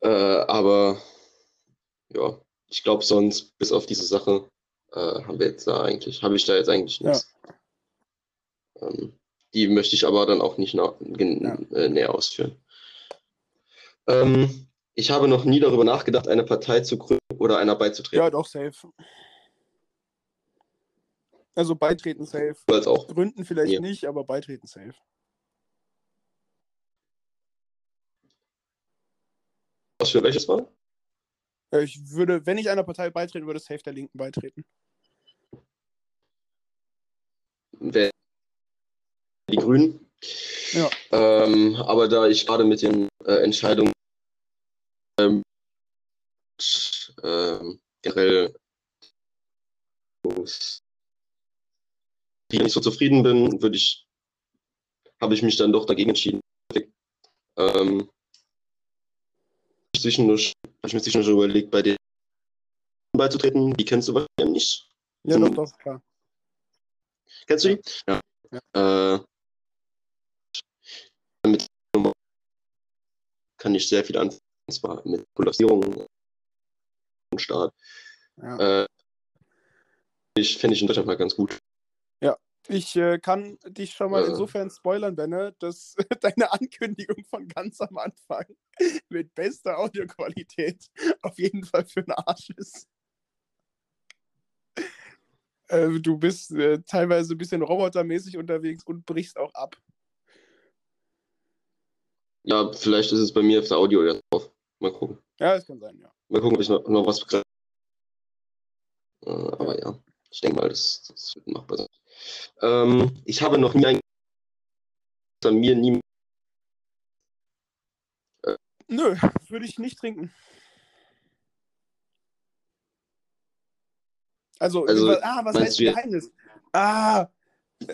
Äh, aber ja, ich glaube sonst, bis auf diese Sache, äh, haben wir jetzt da eigentlich, habe ich da jetzt eigentlich Ja. nichts. Ähm, die möchte ich aber dann auch nicht Ja. äh, näher ausführen. Ähm, ich habe noch nie darüber nachgedacht, eine Partei zu gründen oder einer beizutreten. Ja, doch, safe. Also beitreten safe. Als auch. Gründen vielleicht Ja. nicht, aber beitreten safe. Was für welches war? Äh, Ich würde, wenn ich einer Partei beitreten würde, safe der Linken beitreten. Wer die Grünen. Ja. Ähm, aber da ich gerade mit den äh, Entscheidungen ähm, ähm, generell nicht so zufrieden bin, würde ich, habe ich mich dann doch dagegen entschieden. Ähm, zwischendurch habe ich mir zwischendurch überlegt, bei den beizutreten. Die kennst du wahrscheinlich nicht. Ja, doch, doch, klar. Kennst du die? Ja. Äh, damit kann ich sehr viel anfangen. Und zwar mit Polarisierung und Staat. Ja. Äh, ich finde ich in Deutschland mal ganz gut. Ich äh, kann dich schon mal Äh. insofern spoilern, Benne, dass deine Ankündigung von ganz am Anfang mit bester Audioqualität auf jeden Fall für den Arsch ist. Äh, du bist äh, teilweise ein bisschen robotermäßig unterwegs und brichst auch ab. Ja, vielleicht ist es bei mir auf der Audio jetzt drauf. Mal gucken. Ja, das kann sein, ja. Mal gucken, ob ich noch, noch was begreife. Äh, aber ja, ich denke mal, das, das wird machbar sein. Ähm, ich habe noch nie ein mir nie Nö, würde ich nicht trinken. Also, Also, über, ah, was heißt Geheimnis? Ah,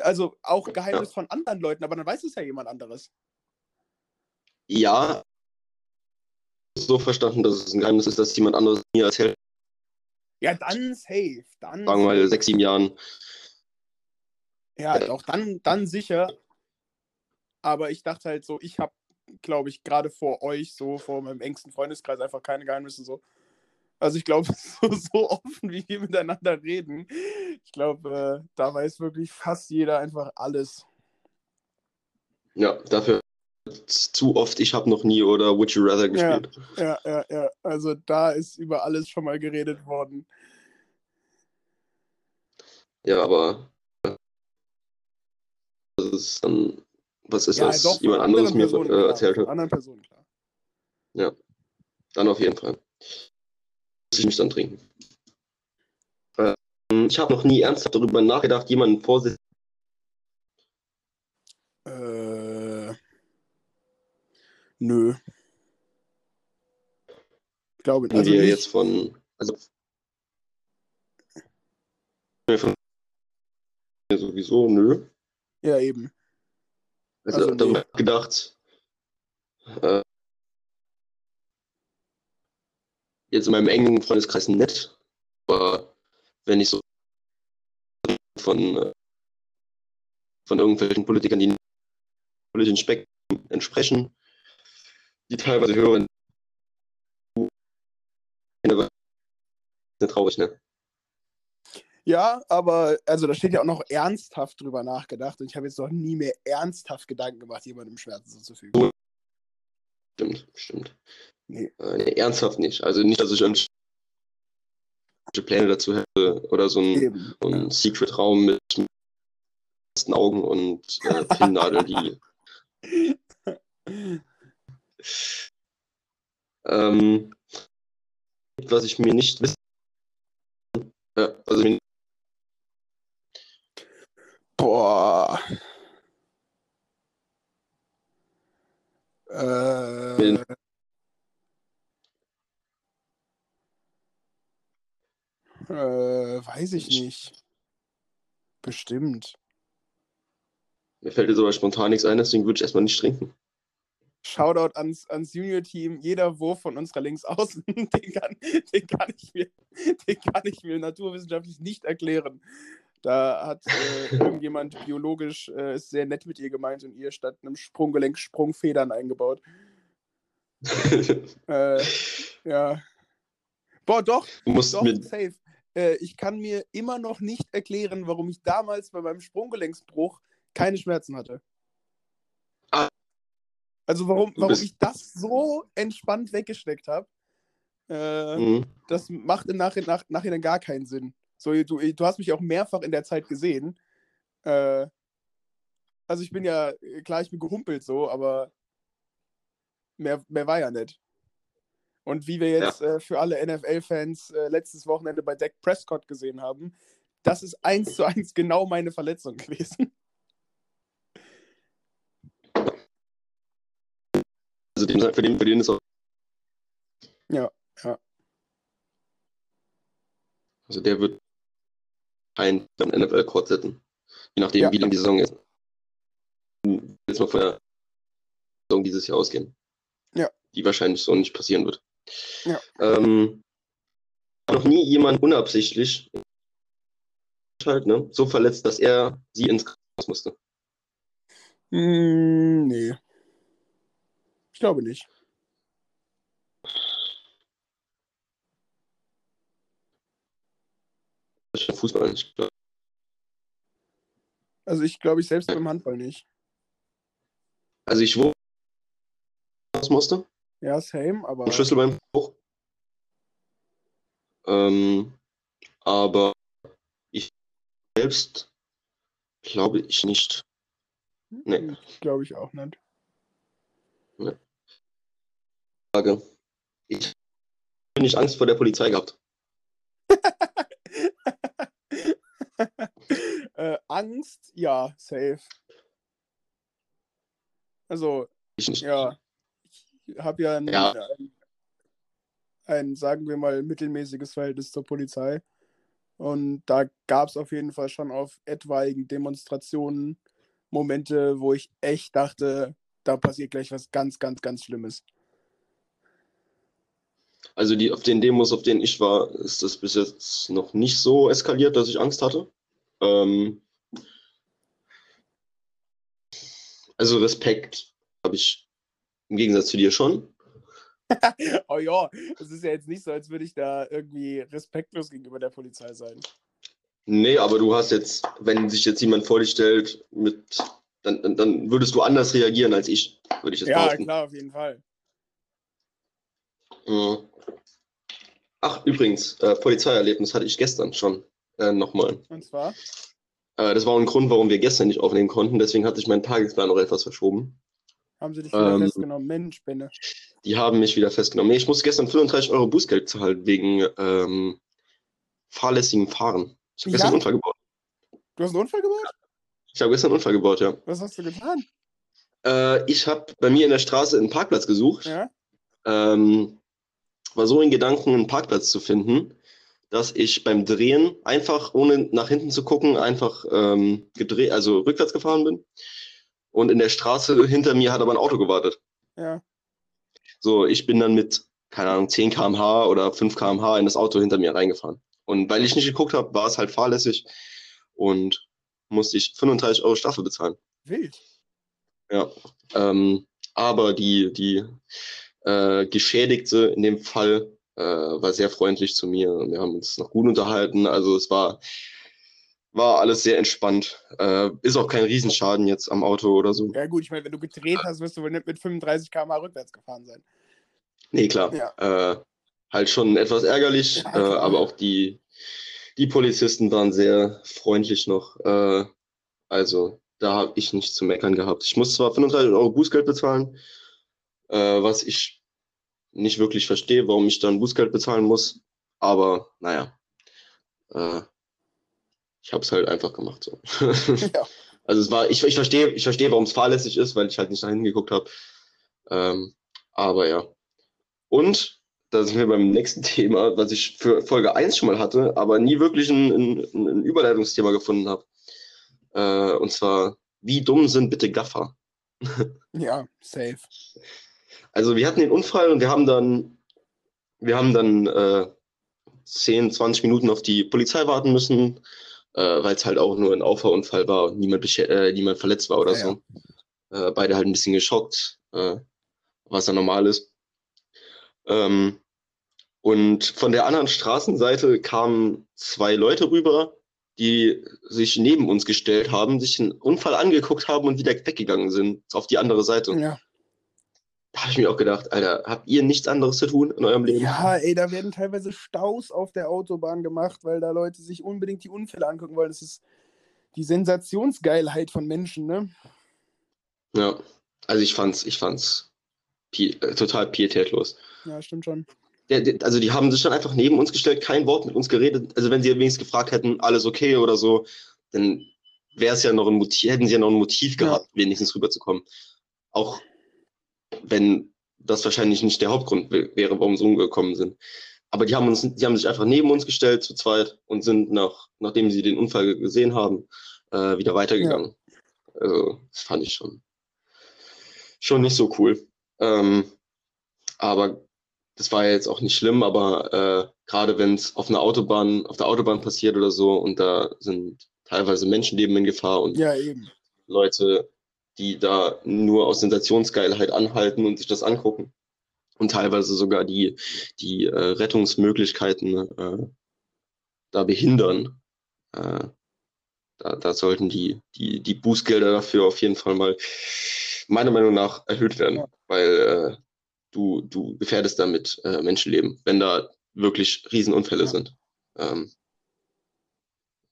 also auch Geheimnis von anderen Leuten, aber dann weiß es ja jemand anderes. ja so verstanden, dass es ein Geheimnis ist, dass jemand anderes mir erzählt, Ja, dann safe. Dann sagen wir mal sechs, sieben Jahren. Ja, doch, dann, dann sicher. Aber ich dachte halt so, ich habe, glaube ich, gerade vor euch, so vor meinem engsten Freundeskreis, einfach keine Geheimnisse so. Also ich glaube, so, so offen, wie wir miteinander reden, ich glaube, äh, da weiß wirklich fast jeder einfach alles. Ja, dafür zu oft ich habe noch nie oder Would You Rather Ja. gespielt. Ja, ja, ja. Also da ist über alles schon mal geredet worden. Ja, aber das ist dann, was ist ja, das? doch, Jemand anderes mir Personen, äh, klar, erzählt von hat. anderen Personen, klar. Dann auf jeden Fall. Muss ich mich dann trinken. Ähm, ich habe noch nie ernsthaft darüber nachgedacht, jemanden vor sich. Äh, nö. Ich glaube, also wir nicht, jetzt von, also sowieso, nö. Ja, eben. Also, Also, nee. darüber gedacht, äh, jetzt in meinem engen Freundeskreis nett, aber wenn ich so von, äh, von irgendwelchen Politikern, die politischen Spektrum entsprechen, die teilweise hören, sind traurig, ne? Ja, aber also da steht ja auch noch ernsthaft drüber nachgedacht und ich habe jetzt noch nie mehr ernsthaft Gedanken gemacht, jemandem Schmerzen zuzufügen. Stimmt, stimmt. Nee. Äh, nee, ernsthaft nicht. Also nicht, dass ich irgendwelche Pläne dazu hätte oder so ein, Eben. so ein Secret-Raum mit mit Augen und äh, Pinnadeln, die. Ähm, was ich mir nicht wissen. Ja, also mir Boah. Äh, äh, weiß ich nicht. Bestimmt. mir fällt jetzt aber spontan nichts ein, deswegen würde ich erstmal nicht trinken. Shoutout ans, ans Junior-Team. Jeder Wurf von unserer Linksaußen, den kann, den, kann ich mir, den kann ich mir naturwissenschaftlich nicht erklären. Da hat äh, irgendjemand biologisch äh, ist sehr nett mit ihr gemeint und ihr statt einem Sprunggelenk Sprungfedern eingebaut. Äh, ja. Boah, doch, doch, mir, safe. Äh, ich kann mir immer noch nicht erklären, warum ich damals bei meinem Sprunggelenksbruch keine Schmerzen hatte. Also warum, warum ich das so entspannt weggesteckt habe, äh, Mhm. das macht im Nachhinein, nach, Nachhinein gar keinen Sinn. So, du, du hast mich auch mehrfach in der Zeit gesehen. Äh, also ich bin ja, klar, ich bin gehumpelt so, aber mehr, mehr war ja nicht. Und wie wir jetzt äh, für alle NFL-Fans äh, letztes Wochenende bei Dak Prescott gesehen haben, das ist eins zu eins genau meine Verletzung gewesen. Den, für, den, für den ist auch. Ja, ja. Also der wird kein NFL-Court setzen. Je nachdem, Ja. wie lang die Saison ist. Jetzt mal von der Saison dieses Jahr ausgehen. Ja. Die wahrscheinlich so nicht passieren wird. Ja. Ähm, noch nie jemand unabsichtlich halt, ne, so verletzt, dass er sie ins Krankenhaus musste. Hm, nee. Ich glaube nicht. Fußball nicht. Also ich glaube ich selbst beim Handball nicht. Also ich wo musste. Ja, same, aber. Ein Schlüsselbeinbruch. Ähm, aber ich selbst glaube ich nicht. Nee. Glaube ich auch nicht. Frage. Ich habe nicht Angst vor der Polizei gehabt. äh, Angst, ja, safe. Also, Ich nicht. ja, ich habe ja, ein, Ja. Ein, ein, sagen wir mal, mittelmäßiges Verhältnis zur Polizei. Und da gab es auf jeden Fall schon auf etwaigen Demonstrationen Momente, wo ich echt dachte, da passiert gleich was ganz, ganz, ganz Schlimmes. Also die, auf den Demos, auf denen ich war, ist das bis jetzt noch nicht so eskaliert, dass ich Angst hatte. Ähm, also Respekt habe ich im Gegensatz zu dir schon. oh ja, es ist ja jetzt nicht so, als würde ich da irgendwie respektlos gegenüber der Polizei sein. Nee, aber du hast jetzt, wenn sich jetzt jemand vor dich stellt, mit, dann, dann, würdest du anders reagieren als ich, würde ich jetzt Ja, behaupten. klar, auf jeden Fall. Mhm. Ach, übrigens, äh, Polizeierlebnis hatte ich gestern schon äh, nochmal. Und zwar, Äh, das war ein Grund, warum wir gestern nicht aufnehmen konnten. Deswegen hat sich mein Tagesplan noch etwas verschoben. haben sie dich wieder Ähm, festgenommen. Mensch, Benne. Die haben mich wieder festgenommen. Nee, ich musste gestern 35 Euro Bußgeld zahlen wegen ähm, fahrlässigem Fahren. Ich habe Ja? gestern einen Unfall gebaut. Du hast einen Unfall gebaut? Ich habe gestern einen Unfall gebaut, ja. Was hast du getan? Äh, ich habe bei mir in der Straße einen Parkplatz gesucht. Ja? Ähm, war so in Gedanken, einen Parkplatz zu finden, dass ich beim Drehen einfach, ohne nach hinten zu gucken, einfach ähm, gedreht, also rückwärts gefahren bin. Und in der Straße hinter mir hat aber ein Auto gewartet. Ja. So, ich bin dann mit, keine Ahnung, 10 km/h oder 5 km/h in das Auto hinter mir reingefahren. Und weil ich nicht geguckt habe, war es halt fahrlässig und musste ich 35 Euro Strafe bezahlen. Wild. Ja. Ähm, aber die, die äh, Geschädigte in dem Fall äh, war sehr freundlich zu mir. Wir haben uns noch gut unterhalten. Also es war, war alles sehr entspannt. Äh, ist auch kein Riesenschaden jetzt am Auto oder so. Ja, gut, ich meine, wenn du gedreht hast, wirst du wohl nicht mit 35 km/h rückwärts gefahren sein. Nee, klar. Ja. Äh, halt schon etwas ärgerlich, Ja, äh, aber auch die, die Polizisten waren sehr freundlich noch. Äh, also da habe ich nichts zu meckern gehabt. Ich muss zwar 35 Euro Bußgeld bezahlen, äh, was ich nicht wirklich verstehe, warum ich dann Bußgeld bezahlen muss. Aber naja, äh, ich habe es halt einfach gemacht so. Ja. Also es war, ich, ich verstehe, ich verstehe, warum es fahrlässig ist, weil ich halt nicht dahin geguckt habe. Ähm, aber ja. Und da sind wir beim nächsten Thema, was ich für Folge 1 schon mal hatte, aber nie wirklich ein, ein, ein Überleitungsthema gefunden habe. Äh, und zwar, wie dumm sind bitte Gaffer? Ja, safe. Also wir hatten den Unfall und wir haben dann, wir haben dann äh, 10, 20 Minuten auf die Polizei warten müssen, äh, weil es halt auch nur ein Auffahrunfall war und niemand, äh, niemand verletzt war oder Ja, so. Äh, beide halt ein bisschen geschockt, äh, was ja normal ist. Ähm, und von der anderen Straßenseite kamen zwei Leute rüber, die sich neben uns gestellt haben, sich den Unfall angeguckt haben und wieder weggegangen sind auf die andere Seite. Ja. Habe ich mir auch gedacht, Alter, habt ihr nichts anderes zu tun in eurem Leben? Ja, ey, da werden teilweise Staus auf der Autobahn gemacht, weil da Leute sich unbedingt die Unfälle angucken wollen. Das ist die Sensationsgeilheit von Menschen, ne? Ja, also ich fand's, ich fand's pi äh, total pietätlos. Ja, stimmt schon. Der, der, also die haben sich dann einfach neben uns gestellt, kein Wort mit uns geredet. Also wenn sie wenigstens gefragt hätten, alles okay oder so, dann wäre es ja noch ein Motiv, hätten sie ja noch ein Motiv Ja. gehabt, wenigstens rüberzukommen. Auch wenn das wahrscheinlich nicht der Hauptgrund wä- wäre, warum sie umgekommen sind. Aber die haben uns, die haben sich einfach neben uns gestellt zu zweit und sind nach, nachdem sie den Unfall gesehen haben, äh, wieder weitergegangen. Also, das fand ich schon, schon nicht so cool. Ähm, aber das war ja jetzt auch nicht schlimm, aber äh, gerade wenn es auf einer Autobahn, auf der Autobahn passiert oder so und da sind teilweise Menschenleben in Gefahr und Ja. Leute, die da nur aus Sensationsgeilheit anhalten und sich das angucken und teilweise sogar die, die äh, Rettungsmöglichkeiten äh, da behindern. Äh, da, da sollten die, die, die Bußgelder dafür auf jeden Fall mal meiner Meinung nach erhöht werden, weil äh, du, du gefährdest damit äh, Menschenleben, wenn da wirklich Riesenunfälle Ja. sind. Ähm,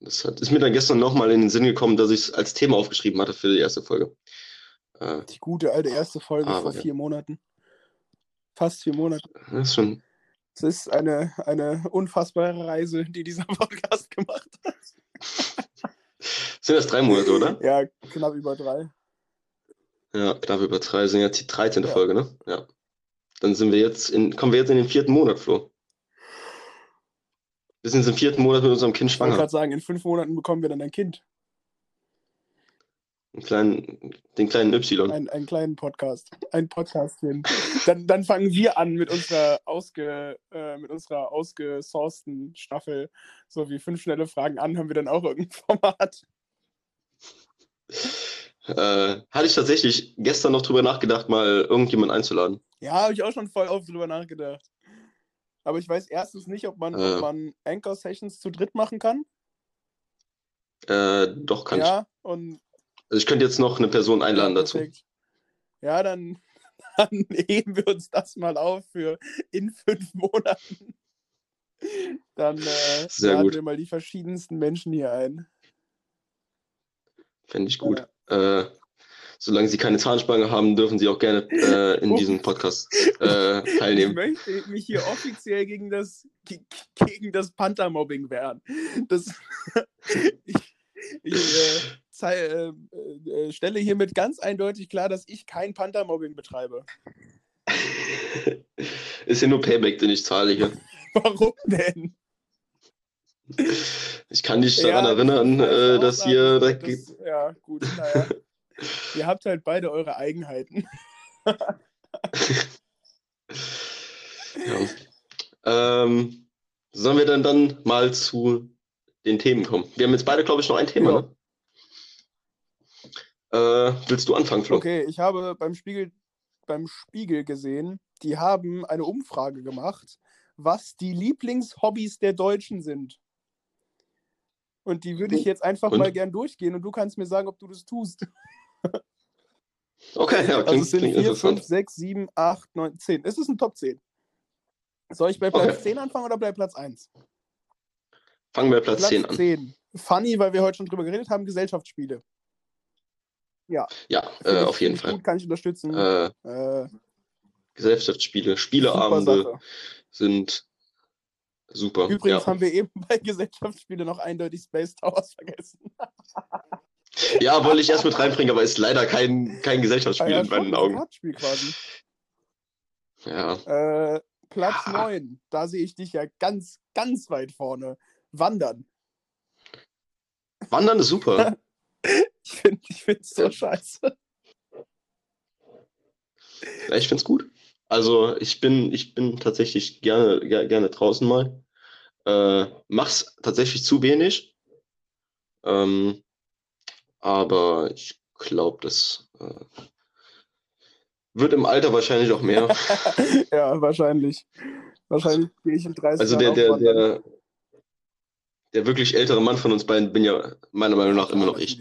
das hat, ist mir dann gestern nochmal in den Sinn gekommen, dass ich es als Thema aufgeschrieben hatte für die erste Folge. Äh, Die gute alte erste Folge Aber vor ja. vier Monaten. Fast vier Monate. das ist schon, Es ist eine, eine unfassbare Reise, die dieser Podcast gemacht hat. sind das drei Monate, oder? Ja, knapp über drei. Ja, knapp über drei, sind jetzt die 13. Ja. Folge, ne? Ja. Dann sind wir jetzt in, kommen wir jetzt in den vierten Monat, Flo. Wir sind im vierten Monat mit unserem Kind Ich wollte schwanger. gerade sagen, in fünf Monaten bekommen wir dann ein Kind. Den kleinen, den kleinen Y. Ein, einen kleinen Podcast. Ein Podcastchen. Dann, dann fangen wir an mit unserer, ausge, äh, mit unserer ausgesourcten Staffel. So wie fünf schnelle Fragen an, haben wir dann auch irgendein Format. Äh, hatte ich tatsächlich gestern noch drüber nachgedacht, mal irgendjemand einzuladen. Ja, habe ich auch schon voll oft drüber nachgedacht. Aber ich weiß erstens nicht, ob man, Äh. ob man Anchor-Sessions zu dritt machen kann. Äh, doch, kann ich. ja, und Also ich könnte jetzt noch eine Person einladen ja, dazu. Ja, dann, dann heben wir uns das mal auf für in fünf Monaten. Dann äh, Sehr laden wir mal die verschiedensten Menschen hier ein. Fände ich gut. Äh, solange Sie keine Zahnspange haben, dürfen Sie auch gerne äh, in diesem Podcast äh, Ich teilnehmen. möchte mich hier offiziell gegen das, ge- gegen das Panther-Mobbing wehren. Das, ich ich äh, äh, äh, stelle hiermit ganz eindeutig klar, dass ich kein Panther-Mobbing betreibe. Ist ja nur Payback, den ich zahle hier. Warum denn? Ich kann dich daran Ja, erinnern, das dass ihr direkt. Das, Ja, gut, naja. Ihr habt halt beide eure Eigenheiten. Ja. Ähm, sollen wir dann, dann mal zu den Themen kommen? Wir haben jetzt beide, glaube ich, noch ein Thema. Ja. Ne? Äh, willst du anfangen, Flo? Okay, ich habe beim Spiegel, beim Spiegel gesehen, die haben eine Umfrage gemacht, was die Lieblingshobbys der Deutschen sind. Und die würde ich jetzt einfach Und? mal gern durchgehen und du kannst mir sagen, ob du das tust. Okay, ja, Also klingt, es sind klingt 4, interessant. 5, 6, 7, 8, 9, 10. Es ist ein Top 10. Soll ich bei Platz Okay. 10 anfangen oder bei Platz 1? Fangen wir Platz Platz 10 an. 10. Funny, weil wir heute schon drüber geredet haben, Gesellschaftsspiele. Ja, Finde äh, auf jeden Fall. Gut, kann ich unterstützen. Äh, Äh, Gesellschaftsspiele, Spieleabende sind super. Übrigens ja. haben wir eben bei Gesellschaftsspiele noch eindeutig Space Towers vergessen. ja, wollte ich erst mit reinbringen, aber ist leider kein, kein Gesellschaftsspiel ja, in meinen Augen. Ein quasi. Ja. Äh, Platz ja. 9, da sehe ich dich ja ganz, ganz weit vorne. Wandern. Wandern ist super. ich finde es ich so ja. scheiße. Ja, ich finde es gut. Also ich bin, ich bin tatsächlich gerne, gerne draußen mal. Äh, mach's tatsächlich zu wenig. Ähm, aber ich glaube, das äh, wird im Alter wahrscheinlich auch mehr. ja, wahrscheinlich. Wahrscheinlich gehe ich in 30 Also der, der, der, der wirklich ältere Mann von uns beiden bin ja meiner Meinung nach immer noch ich.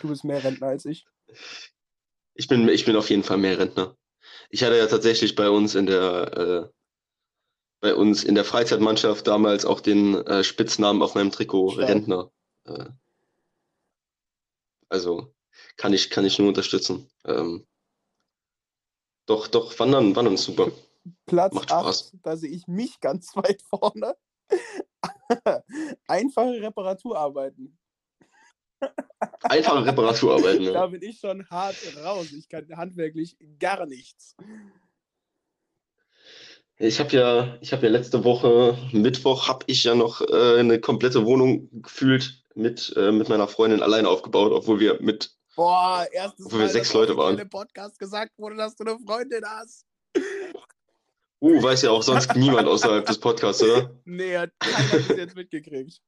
Du bist mehr Rentner als ich. Ich bin, ich bin auf jeden Fall mehr Rentner. Ich hatte ja tatsächlich bei uns in der äh, bei uns in der Freizeitmannschaft damals auch den äh, Spitznamen auf meinem Trikot Stark. Rentner. Äh, also kann ich, kann ich nur unterstützen. Ähm, doch, doch, Wandern, Wandern ist super. Platz Macht Spaß. 8, da sehe ich mich ganz weit vorne. Einfache Reparaturarbeiten. Einfache Reparaturarbeiten, ja. Da bin ich schon hart raus. Ich kann handwerklich gar nichts. Ich habe ja, ich habe ja letzte Woche Mittwoch habe ich ja noch äh, eine komplette Wohnung gefühlt mit, äh, mit meiner Freundin allein aufgebaut, obwohl wir mit Boah, erstes obwohl wir Mal, sechs Leute waren. In Podcast gesagt wurde, dass du eine Freundin hast. Uh, weiß ja auch sonst niemand außerhalb des Podcasts, oder? Nee, hat keiner bis jetzt mitgekriegt.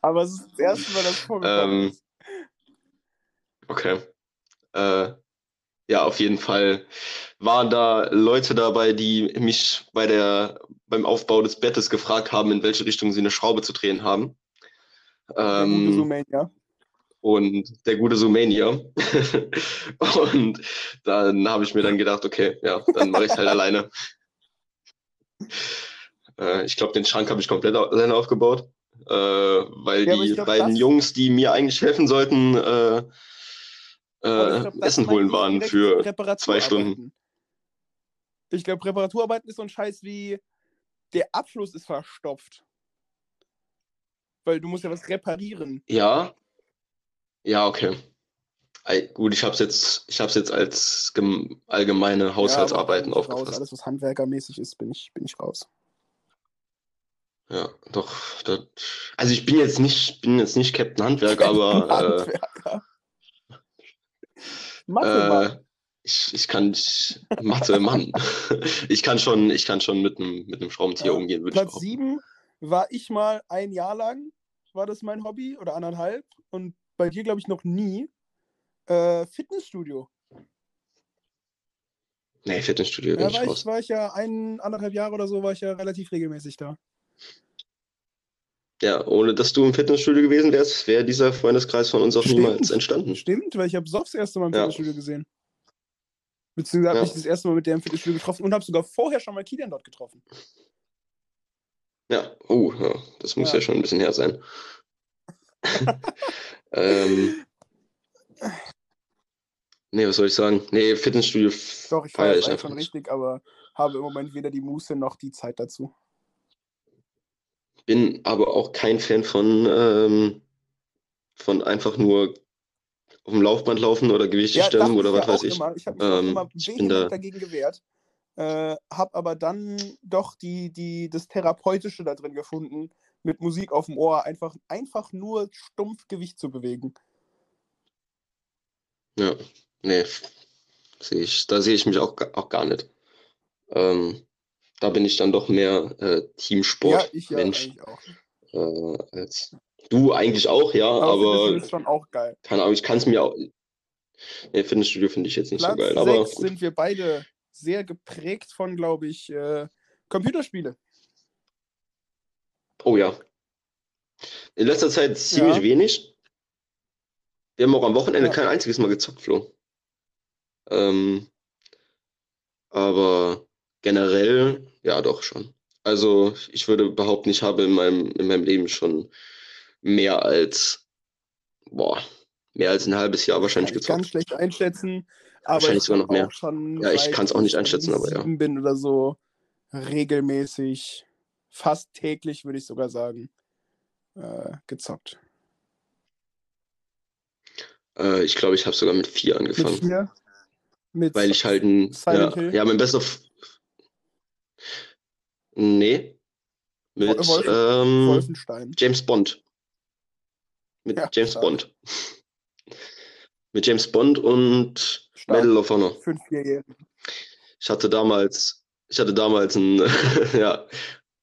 Aber es ist das erste Mal, dass vorgekommen ähm, ist. Okay. Äh, ja, auf jeden Fall waren da Leute dabei, die mich bei der, beim Aufbau des Bettes gefragt haben, in welche Richtung sie eine Schraube zu drehen haben. Der ähm, gute Sumania. Und der gute Sumania. und dann habe ich mir dann gedacht, okay, ja, dann mache ich es halt alleine. Äh, ich glaube, den Schrank habe ich komplett alleine aufgebaut. Äh, weil ja, die glaub, beiden Jungs, die mir eigentlich helfen sollten, äh, äh, glaub, Essen holen waren für zwei Stunden. Ich glaube, Reparaturarbeiten ist so ein Scheiß wie der Abschluss ist verstopft. Weil du musst ja was reparieren. Ja. Ja, okay. Gut, ich habe es jetzt, ich hab's jetzt als allgemeine Haushaltsarbeiten ja, aufgefasst. Raus. Alles, was handwerkermäßig ist, bin ich, bin ich raus. Ja, doch. Das, also ich bin jetzt nicht, bin jetzt nicht Captain Handwerk, aber Handwerker. Mathe, äh, ich, ich kann Mathe, Mann. ich kann schon, ich kann schon mit einem mit einem Schraubenzieher ja, umgehen, würde Platz 7 war ich mal ein Jahr lang, war das mein Hobby oder anderthalb und bei dir glaube ich noch nie. Äh, Fitnessstudio. Nee, Fitnessstudio ja, war ich, war ich ja ein, anderthalb Jahre oder so, war ich ja relativ regelmäßig da. Ja, ohne dass du im Fitnessstudio gewesen wärst, wäre dieser Freundeskreis von uns auch Stimmt. niemals entstanden. Stimmt, weil ich habe Sof das erste Mal im ja. Fitnessstudio gesehen. Beziehungsweise habe ja. ich das erste Mal mit der im Fitnessstudio getroffen und habe sogar vorher schon mal Kilian dort getroffen. Ja, oh, ja, das muss ja. ja schon ein bisschen her sein. ähm, nee, was soll ich sagen? Nee, Fitnessstudio Doch, ich feiere ich einfach schon richtig, aber habe im Moment weder die Muße noch die Zeit dazu. Bin aber auch kein Fan von, ähm, von einfach nur auf dem Laufband laufen oder Gewichte ja, stemmen oder was weiß ich. Immer. Ich habe mich ähm, immer vehement da... dagegen gewehrt, äh, habe aber dann doch die, die, das Therapeutische da drin gefunden, mit Musik auf dem Ohr einfach, einfach nur stumpf Gewicht zu bewegen. Ja, nee, seh ich, da sehe ich mich auch, auch gar nicht. Ähm, da bin ich dann doch mehr äh, Teamsport-Mensch. Ja, ja, äh, als du eigentlich auch, ja, aber. aber ist schon auch geil. Keine Ahnung, ich kann es mir auch. Nee, Fitnessstudio finde ich jetzt nicht Platz so geil. Aber sind wir beide sehr geprägt von, glaube ich, äh, Computerspiele. Oh ja. In letzter Zeit ziemlich ja. wenig. Wir haben auch am Wochenende ja. kein einziges Mal gezockt, Flo. Ähm, aber generell, ja, doch schon. Also ich würde behaupten, ich habe in meinem, in meinem Leben schon mehr als, boah, mehr als ein halbes Jahr wahrscheinlich gezockt. Ganz schlecht einschätzen. Wahrscheinlich ich sogar noch mehr. Ja, ich kann es auch nicht ich einschätzen, aber ja. bin oder so, regelmäßig, fast täglich, würde ich sogar sagen, äh, gezockt. Äh, ich glaube, ich habe sogar mit vier Mit angefangen. vier? Mit Weil ich halt ein. Silent ja, Hill? ja, mein bester. F nee. Mit Wolfen- ähm, Wolfenstein. James Bond. Mit Ja, James stark. Bond. Mit James Bond und Stark. Medal of Honor. Fünf, vierjährigen. Ich hatte damals, ich hatte damals ein, ja,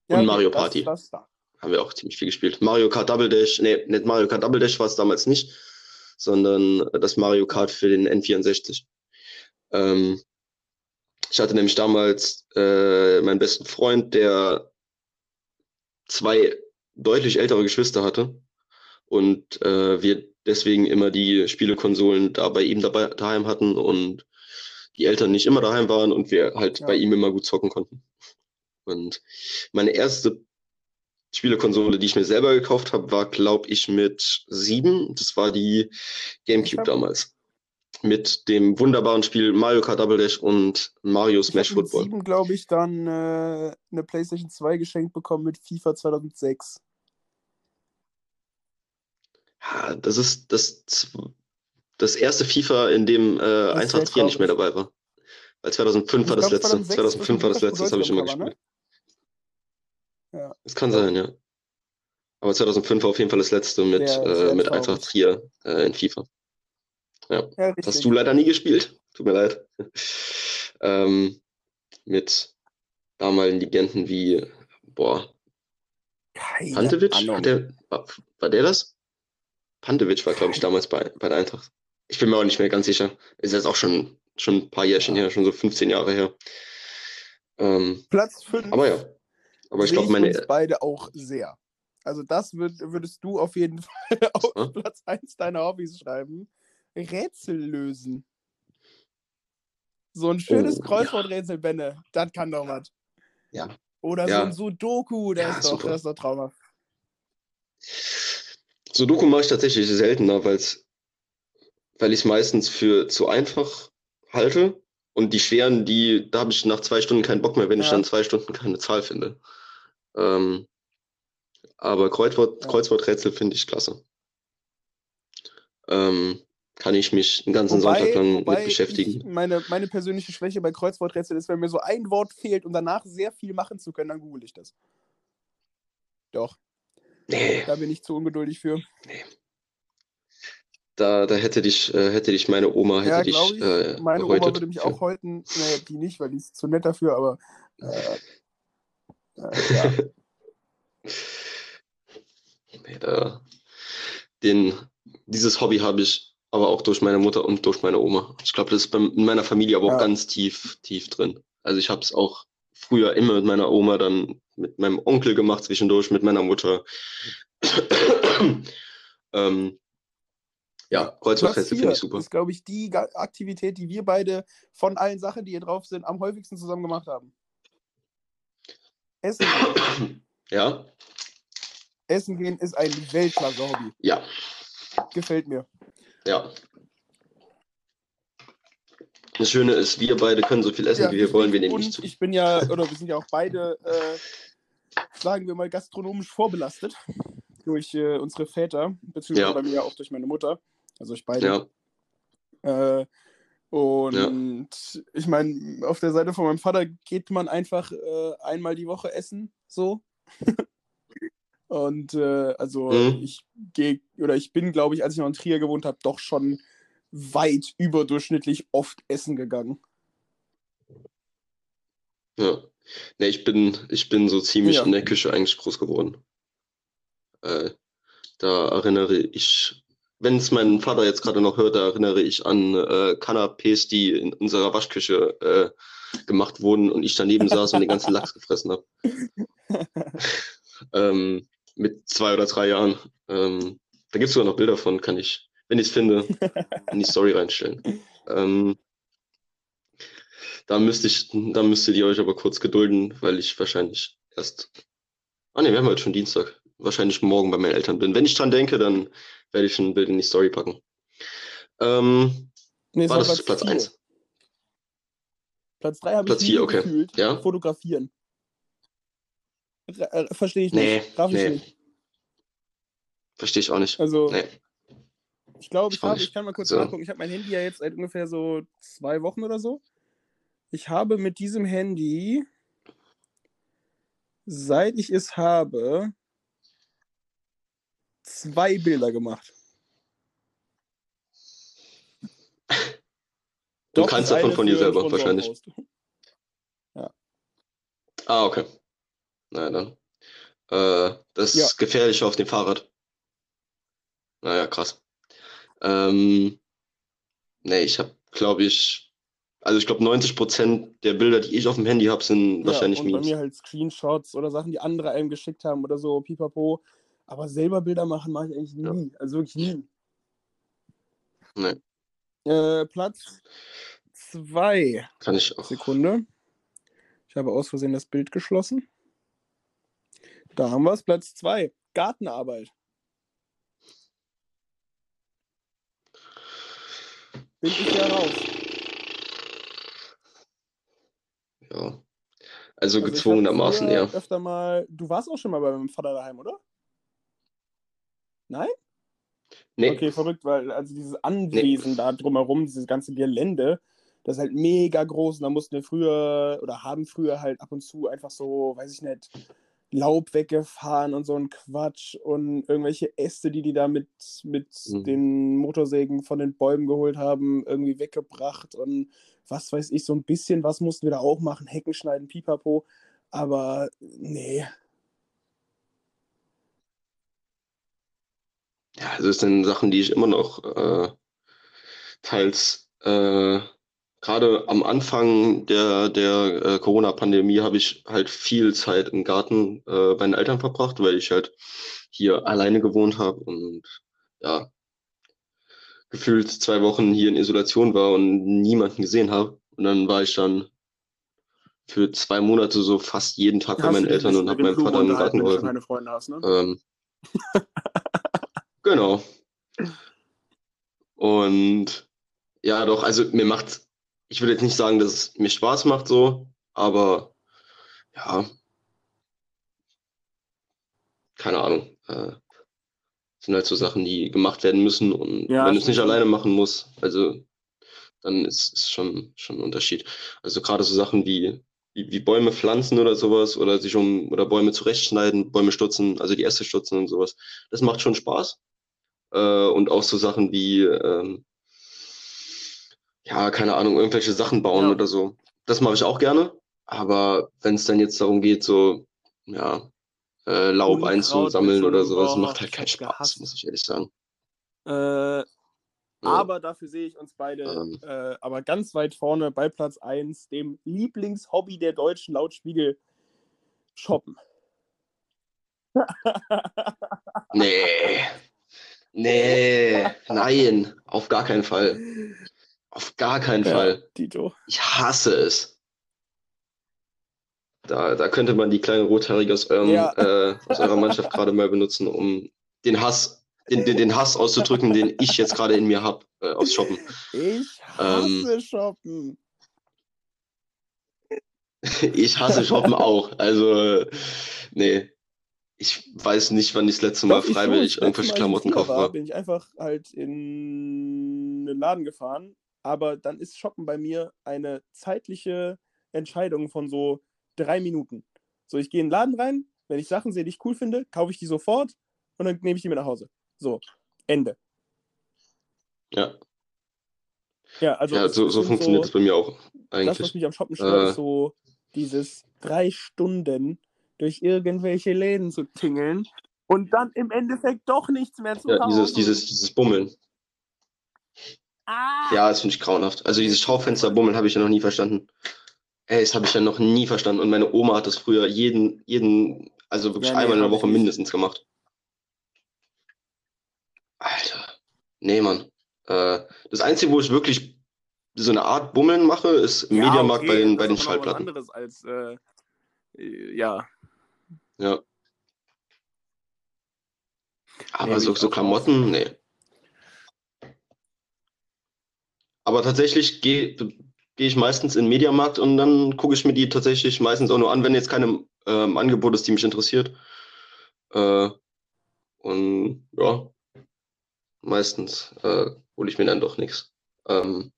und okay, Mario das- Party. Das, das, Haben wir auch ziemlich viel gespielt. Mario Kart Double Dash, nee, nicht Mario Kart Double Dash war es damals nicht, sondern das Mario Kart für den N64. Ähm, ich hatte nämlich damals äh, meinen besten Freund, der zwei deutlich ältere Geschwister hatte und äh, wir deswegen immer die Spielekonsolen da bei ihm dabei daheim hatten und die Eltern nicht immer daheim waren und wir halt Ja. bei ihm immer gut zocken konnten. Und meine erste Spielekonsole, die ich mir selber gekauft habe, war, glaube ich, mit sieben. Das war die Ich GameCube damals. Mit dem wunderbaren Spiel Mario Kart Double Dash und Mario ich Smash habe mit Football. sieben, glaube ich, dann äh, eine PlayStation 2 geschenkt bekommen mit FIFA 2006. Ja, das ist das, das erste FIFA, in dem äh, Eintracht sehr Trier nicht mehr dabei war. Weil 2005 war das glaub, letzte. 2006 2005 war das letzte, das habe ich immer gespielt. Ja. Das kann Ja. sein, ja. Aber 2005 war auf jeden Fall das letzte mit, Sehr, äh, sehr mit. Eintracht Trier äh, in FIFA. Ja, Das richtig. hast du leider nie gespielt. Tut mir leid. ähm, mit damaligen Legenden wie, boah, Keine Pantevic? Ahnung. Hat der, war, war der das? Pantevic war, glaube ich, damals bei, bei der Eintracht. Ich bin mir auch nicht mehr ganz sicher. Ist jetzt auch schon, schon ein paar Jährchen Ja. her, schon so 15 Jahre her. Ähm, Platz 5 aber ja. Aber ich glaube, meine. uns beide auch sehr. Also das würd, würdest du auf jeden Fall auf Ja. Platz 1 deiner Hobbys schreiben. Rätsel lösen. So ein schönes Oh, ja. Kreuzworträtsel, Benne. Das kann doch was. Ja. Oder Ja. so ein Sudoku, das, Ja, ist doch, das ist doch traumhaft. Sudoku mache ich tatsächlich seltener, weil's, weil ich es meistens für zu einfach halte. Und die schweren, die, da habe ich nach zwei Stunden keinen Bock mehr, wenn ich Ja. dann zwei Stunden keine Zahl finde. Ähm, aber Kreuzwort, Ja. Kreuzworträtsel finde ich klasse. Ähm, kann ich mich einen ganzen Wobei, Sonntag lang mit beschäftigen. Ich, meine, meine persönliche Schwäche bei Kreuzworträtsel ist, wenn mir so ein Wort fehlt und danach sehr viel machen zu können, dann google ich das. Doch, Nee, da bin ich zu ungeduldig für. da, da hätte dich, äh, hätte dich meine Oma, hätte Ja, dich ich. äh, Meine Oma würde mich für. auch häuten. Nee, die nicht, weil die ist zu nett dafür, aber. Äh, äh, ja. Nee, da, den, dieses Hobby habe ich aber auch durch meine Mutter und durch meine Oma. Ich glaube, das ist bei, in meiner Familie aber auch Ja. ganz tief, tief drin. Also ich habe es auch früher immer mit meiner Oma, dann mit meinem Onkel gemacht zwischendurch, mit meiner Mutter. ähm, ja, Kreuzworträtsel finde ich super. ist, glaube ich, die Aktivität, die wir beide von allen Sachen, die hier drauf sind, am häufigsten zusammen gemacht haben. Essen. Ja, Essen gehen ist ein Weltklasse-Hobby. ja, Gefällt mir. ja. Das Schöne ist, wir beide können so viel essen, Ja, wie wir wollen, wir nehmen nicht zu. ich bin ja, oder wir sind ja auch beide, äh, sagen wir mal, gastronomisch vorbelastet durch äh, unsere Väter, beziehungsweise Ja. bei mir ja auch durch meine Mutter. Also ich beide. Ja, Äh, und ich meine, auf der Seite von meinem Vater geht man einfach äh, einmal die Woche essen, so. und äh, also Mhm. ich gehe, oder ich bin, glaube ich, als ich noch in Trier gewohnt habe, doch schon weit überdurchschnittlich oft essen gegangen. Ja. Ne, ich bin, ich bin so ziemlich Ja. in der Küche eigentlich groß geworden. Äh, da erinnere ich, wenn es mein Vater jetzt gerade noch hört, da erinnere ich an äh, Canapés, die in unserer Waschküche äh, gemacht wurden und ich daneben saß und den ganzen Lachs gefressen habe. ähm, mit zwei oder drei Jahren. Ähm, da gibt es sogar noch Bilder von, kann ich, wenn ich es finde, in die Story reinstellen. Ähm, da müsste ich, da müsstet ihr euch aber kurz gedulden, weil ich wahrscheinlich erst. Ah ne, wir haben heute schon Dienstag. Wahrscheinlich morgen bei meinen Eltern bin. Wenn ich dran denke, dann werde ich ein Bild in die Story packen. Ähm, Nee, war das Platz vier. 1? Platz 3 habe Platz ich vier, okay. gefühlt. Ja? Fotografieren. Äh, Verstehe ich Nee, nicht. Darf ich nee. nicht. Verstehe ich auch nicht. Also, Nee. Ich glaube, ich Ich habe, kann mal kurz So. nachgucken. Ich habe mein Handy ja jetzt seit ungefähr so zwei Wochen oder so. Ich habe mit diesem Handy, seit ich es habe, zwei Bilder gemacht. Und Doch, das davon von dir selber, wahrscheinlich. Sponsorenpost. Ah, okay. Na ja, dann. Äh, das Ja. ist gefährlicher auf dem Fahrrad. Naja, krass. Ähm, nee, ich habe, glaube ich, also ich glaube 90% der Bilder, die ich auf dem Handy habe, sind wahrscheinlich ja, und bei Memes. mir halt Screenshots oder Sachen, die andere einem geschickt haben oder so, pipapo. Aber selber Bilder machen mache ich eigentlich Ja. nie. Also wirklich nie. Nee, Äh, Platz zwei kann ich auch. Sekunde. Ich habe aus Versehen das Bild geschlossen. Da haben wir es. Platz zwei Gartenarbeit. Bin ich ja raus. Ja. Also Also gezwungenermaßen eher. öfter mal. Du warst auch schon mal bei meinem Vater daheim, oder? Nein? Nee, Okay, verrückt, weil also dieses Anwesen da drumherum, dieses ganze Gelände, das ist halt mega groß und da mussten wir früher oder haben früher halt ab und zu einfach so, weiß ich nicht, Laub weggefahren und so ein Quatsch und irgendwelche Äste, die die da mit, mit Mhm. den Motorsägen von den Bäumen geholt haben, irgendwie weggebracht und was weiß ich, so ein bisschen was mussten wir da auch machen, Hecken schneiden, pipapo, aber nee, ja, also das sind Sachen, die ich immer noch äh, teils äh, gerade am Anfang der, der äh, Corona-Pandemie habe ich halt viel Zeit im Garten äh, bei den Eltern verbracht, weil ich halt hier alleine gewohnt habe und ja, gefühlt zwei Wochen hier in Isolation war und niemanden gesehen habe. Und dann war ich dann für zwei Monate so fast jeden Tag bei Hast meinen Eltern und habe meinem Plugo Vater im Garten wenn du schon geholfen. keine Freunde hast, ne? Ähm, genau. Und ja, doch, also mir macht, ich würde jetzt nicht sagen, dass es mir Spaß macht so, aber ja, keine Ahnung. Äh, sind halt so Sachen, die gemacht werden müssen und Ja, wenn du es nicht alleine machen musst, also dann ist es schon, schon ein Unterschied. Also gerade so Sachen wie, wie, wie Bäume pflanzen oder sowas oder sich um oder Bäume zurechtschneiden, Bäume stutzen, also die Äste stutzen und sowas. Das macht schon Spaß. Äh, und auch so Sachen wie, ähm, ja, keine Ahnung, irgendwelche Sachen bauen Ja. oder so. Das mache ich auch gerne. Aber wenn es dann jetzt darum geht, so, ja, äh, Laub Unkraut einzusammeln oder sowas, macht halt keinen Spaß, gehasst. muss ich ehrlich sagen. Äh, Ja. aber dafür sehe ich uns beide Ähm. äh, aber ganz weit vorne bei Platz 1, dem Lieblingshobby der Deutschen laut Spiegel, Shoppen. Nee. Nee, nein, auf gar keinen Fall. Auf gar keinen Ja, Fall. Tito. Ich hasse es. Da, da könnte man die kleine Rothaarige aus, eurem, Ja. äh, aus eurer Mannschaft gerade mal benutzen, um den Hass, den, den, den Hass auszudrücken, den ich jetzt gerade in mir habe, äh, aufs Shoppen. Ich Ähm. hasse Shoppen. Ich hasse Shoppen auch. Also, nee. Ich weiß nicht, wann ich das letzte Mal Doch, freiwillig irgendwelche Klamotten kaufen war, war. bin ich einfach halt in den Laden gefahren. Aber dann ist Shoppen bei mir eine zeitliche Entscheidung von so drei Minuten. So, ich gehe in den Laden rein, wenn ich Sachen sehe, die ich cool finde, kaufe ich die sofort und dann nehme ich die mit nach Hause. So, Ende. Ja, Ja, also ja es- so, es so funktioniert so, das bei mir auch das, was eigentlich. mich am Shoppen stört, Äh. ist so dieses drei Stunden durch irgendwelche Läden zu tingeln und dann im Endeffekt doch nichts mehr zu Ja, kaufen. dieses, dieses, dieses Bummeln. Ah! Ja, das finde ich grauenhaft. Also dieses Schaufensterbummeln habe ich ja noch nie verstanden. Ey, das habe ich ja noch nie verstanden. Und meine Oma hat das früher jeden, jeden, also wirklich Ja, nee, einmal in der Woche mindestens gemacht. Alter. Nee, Mann. Äh, das Einzige, wo ich wirklich so eine Art Bummeln mache, ist im Ja, Mediamarkt bei okay, den, das bei den Schallplatten. anderes als, äh, ja. Ja. Aber Nee, so, so Klamotten, nee. Aber tatsächlich geh, gehe ich meistens in den Mediamarkt und dann gucke ich mir die tatsächlich meistens auch nur an, wenn jetzt keine ähm, Angebot ist, die mich interessiert. Äh, und ja, meistens äh, hole ich mir dann doch nichts. Ähm,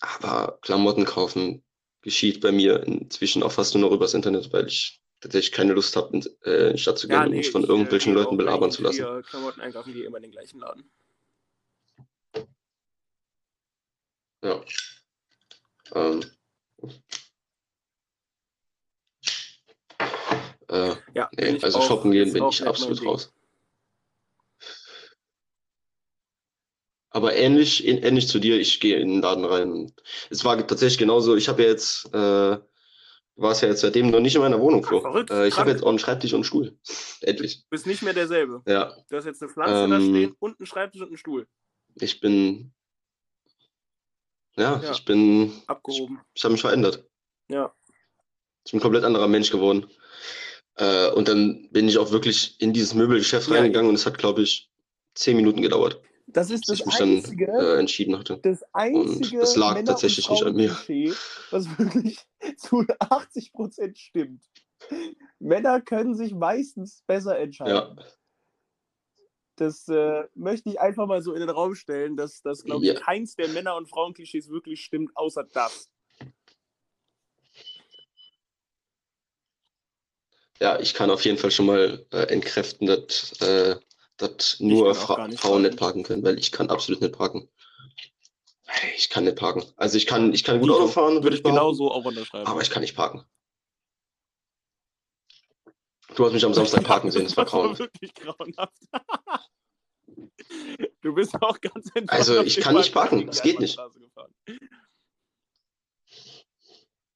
aber Klamotten kaufen geschieht bei mir inzwischen auch fast nur noch übers Internet, weil ich tatsächlich keine Lust habe, in, äh, in die Stadt zu gehen Ja, und nee, mich von ich, irgendwelchen äh, Leuten auch belabern zu lassen. Klamotten einkaufen, die immer in den gleichen Laden. Ja. Ähm. Äh, Ja, nee, also shoppen gehen bin ich absolut raus. Aber ähnlich, ähn- ähnlich zu dir, ich gehe in den Laden rein. Es war tatsächlich genauso, ich habe ja jetzt, äh, du warst ja jetzt seitdem noch nicht in meiner Wohnung, Flo. verrückt, Äh, ich habe jetzt auch einen Schreibtisch und einen Stuhl. Endlich. Du bist nicht mehr derselbe. Ja, Du hast jetzt eine Pflanze da Ähm, stehen und einen Schreibtisch und einen Stuhl. ich bin, ja, Ja. ich bin, Abgehoben. ich habe mich verändert. Ja. Ich bin ein komplett anderer Mensch geworden. Äh, und dann bin ich auch wirklich in dieses Möbelgeschäft Ja, reingegangen und es hat, glaube ich, zehn Minuten gedauert, Das ist das ich mich dann einzige, äh, entschieden hatte. das einzige das lag Männer- tatsächlich und nicht an mir. Frauen-Klischee, was wirklich zu 80% stimmt. Männer können sich meistens besser entscheiden. Ja, Das äh, möchte ich einfach mal so in den Raum stellen, dass das, glaube ich, Ja. keins der Männer- und Frauenklischees wirklich stimmt, außer das. ja, ich kann auf jeden Fall schon mal äh, entkräften, dass, äh, dass nur Fra nicht Frauen nicht parken können, weil ich kann absolut nicht parken. Ich kann nicht parken. Also ich kann, ich kann gut Auto fahren, würde ich behaupten, genauso auch unterschreiben. aber ich kann nicht parken. Du hast mich am Samstag parken sehen, das war Das war grauenhaft. wirklich grauenhaft. Du bist auch ganz entspannt Also, ich kann nicht parken, der geht nicht.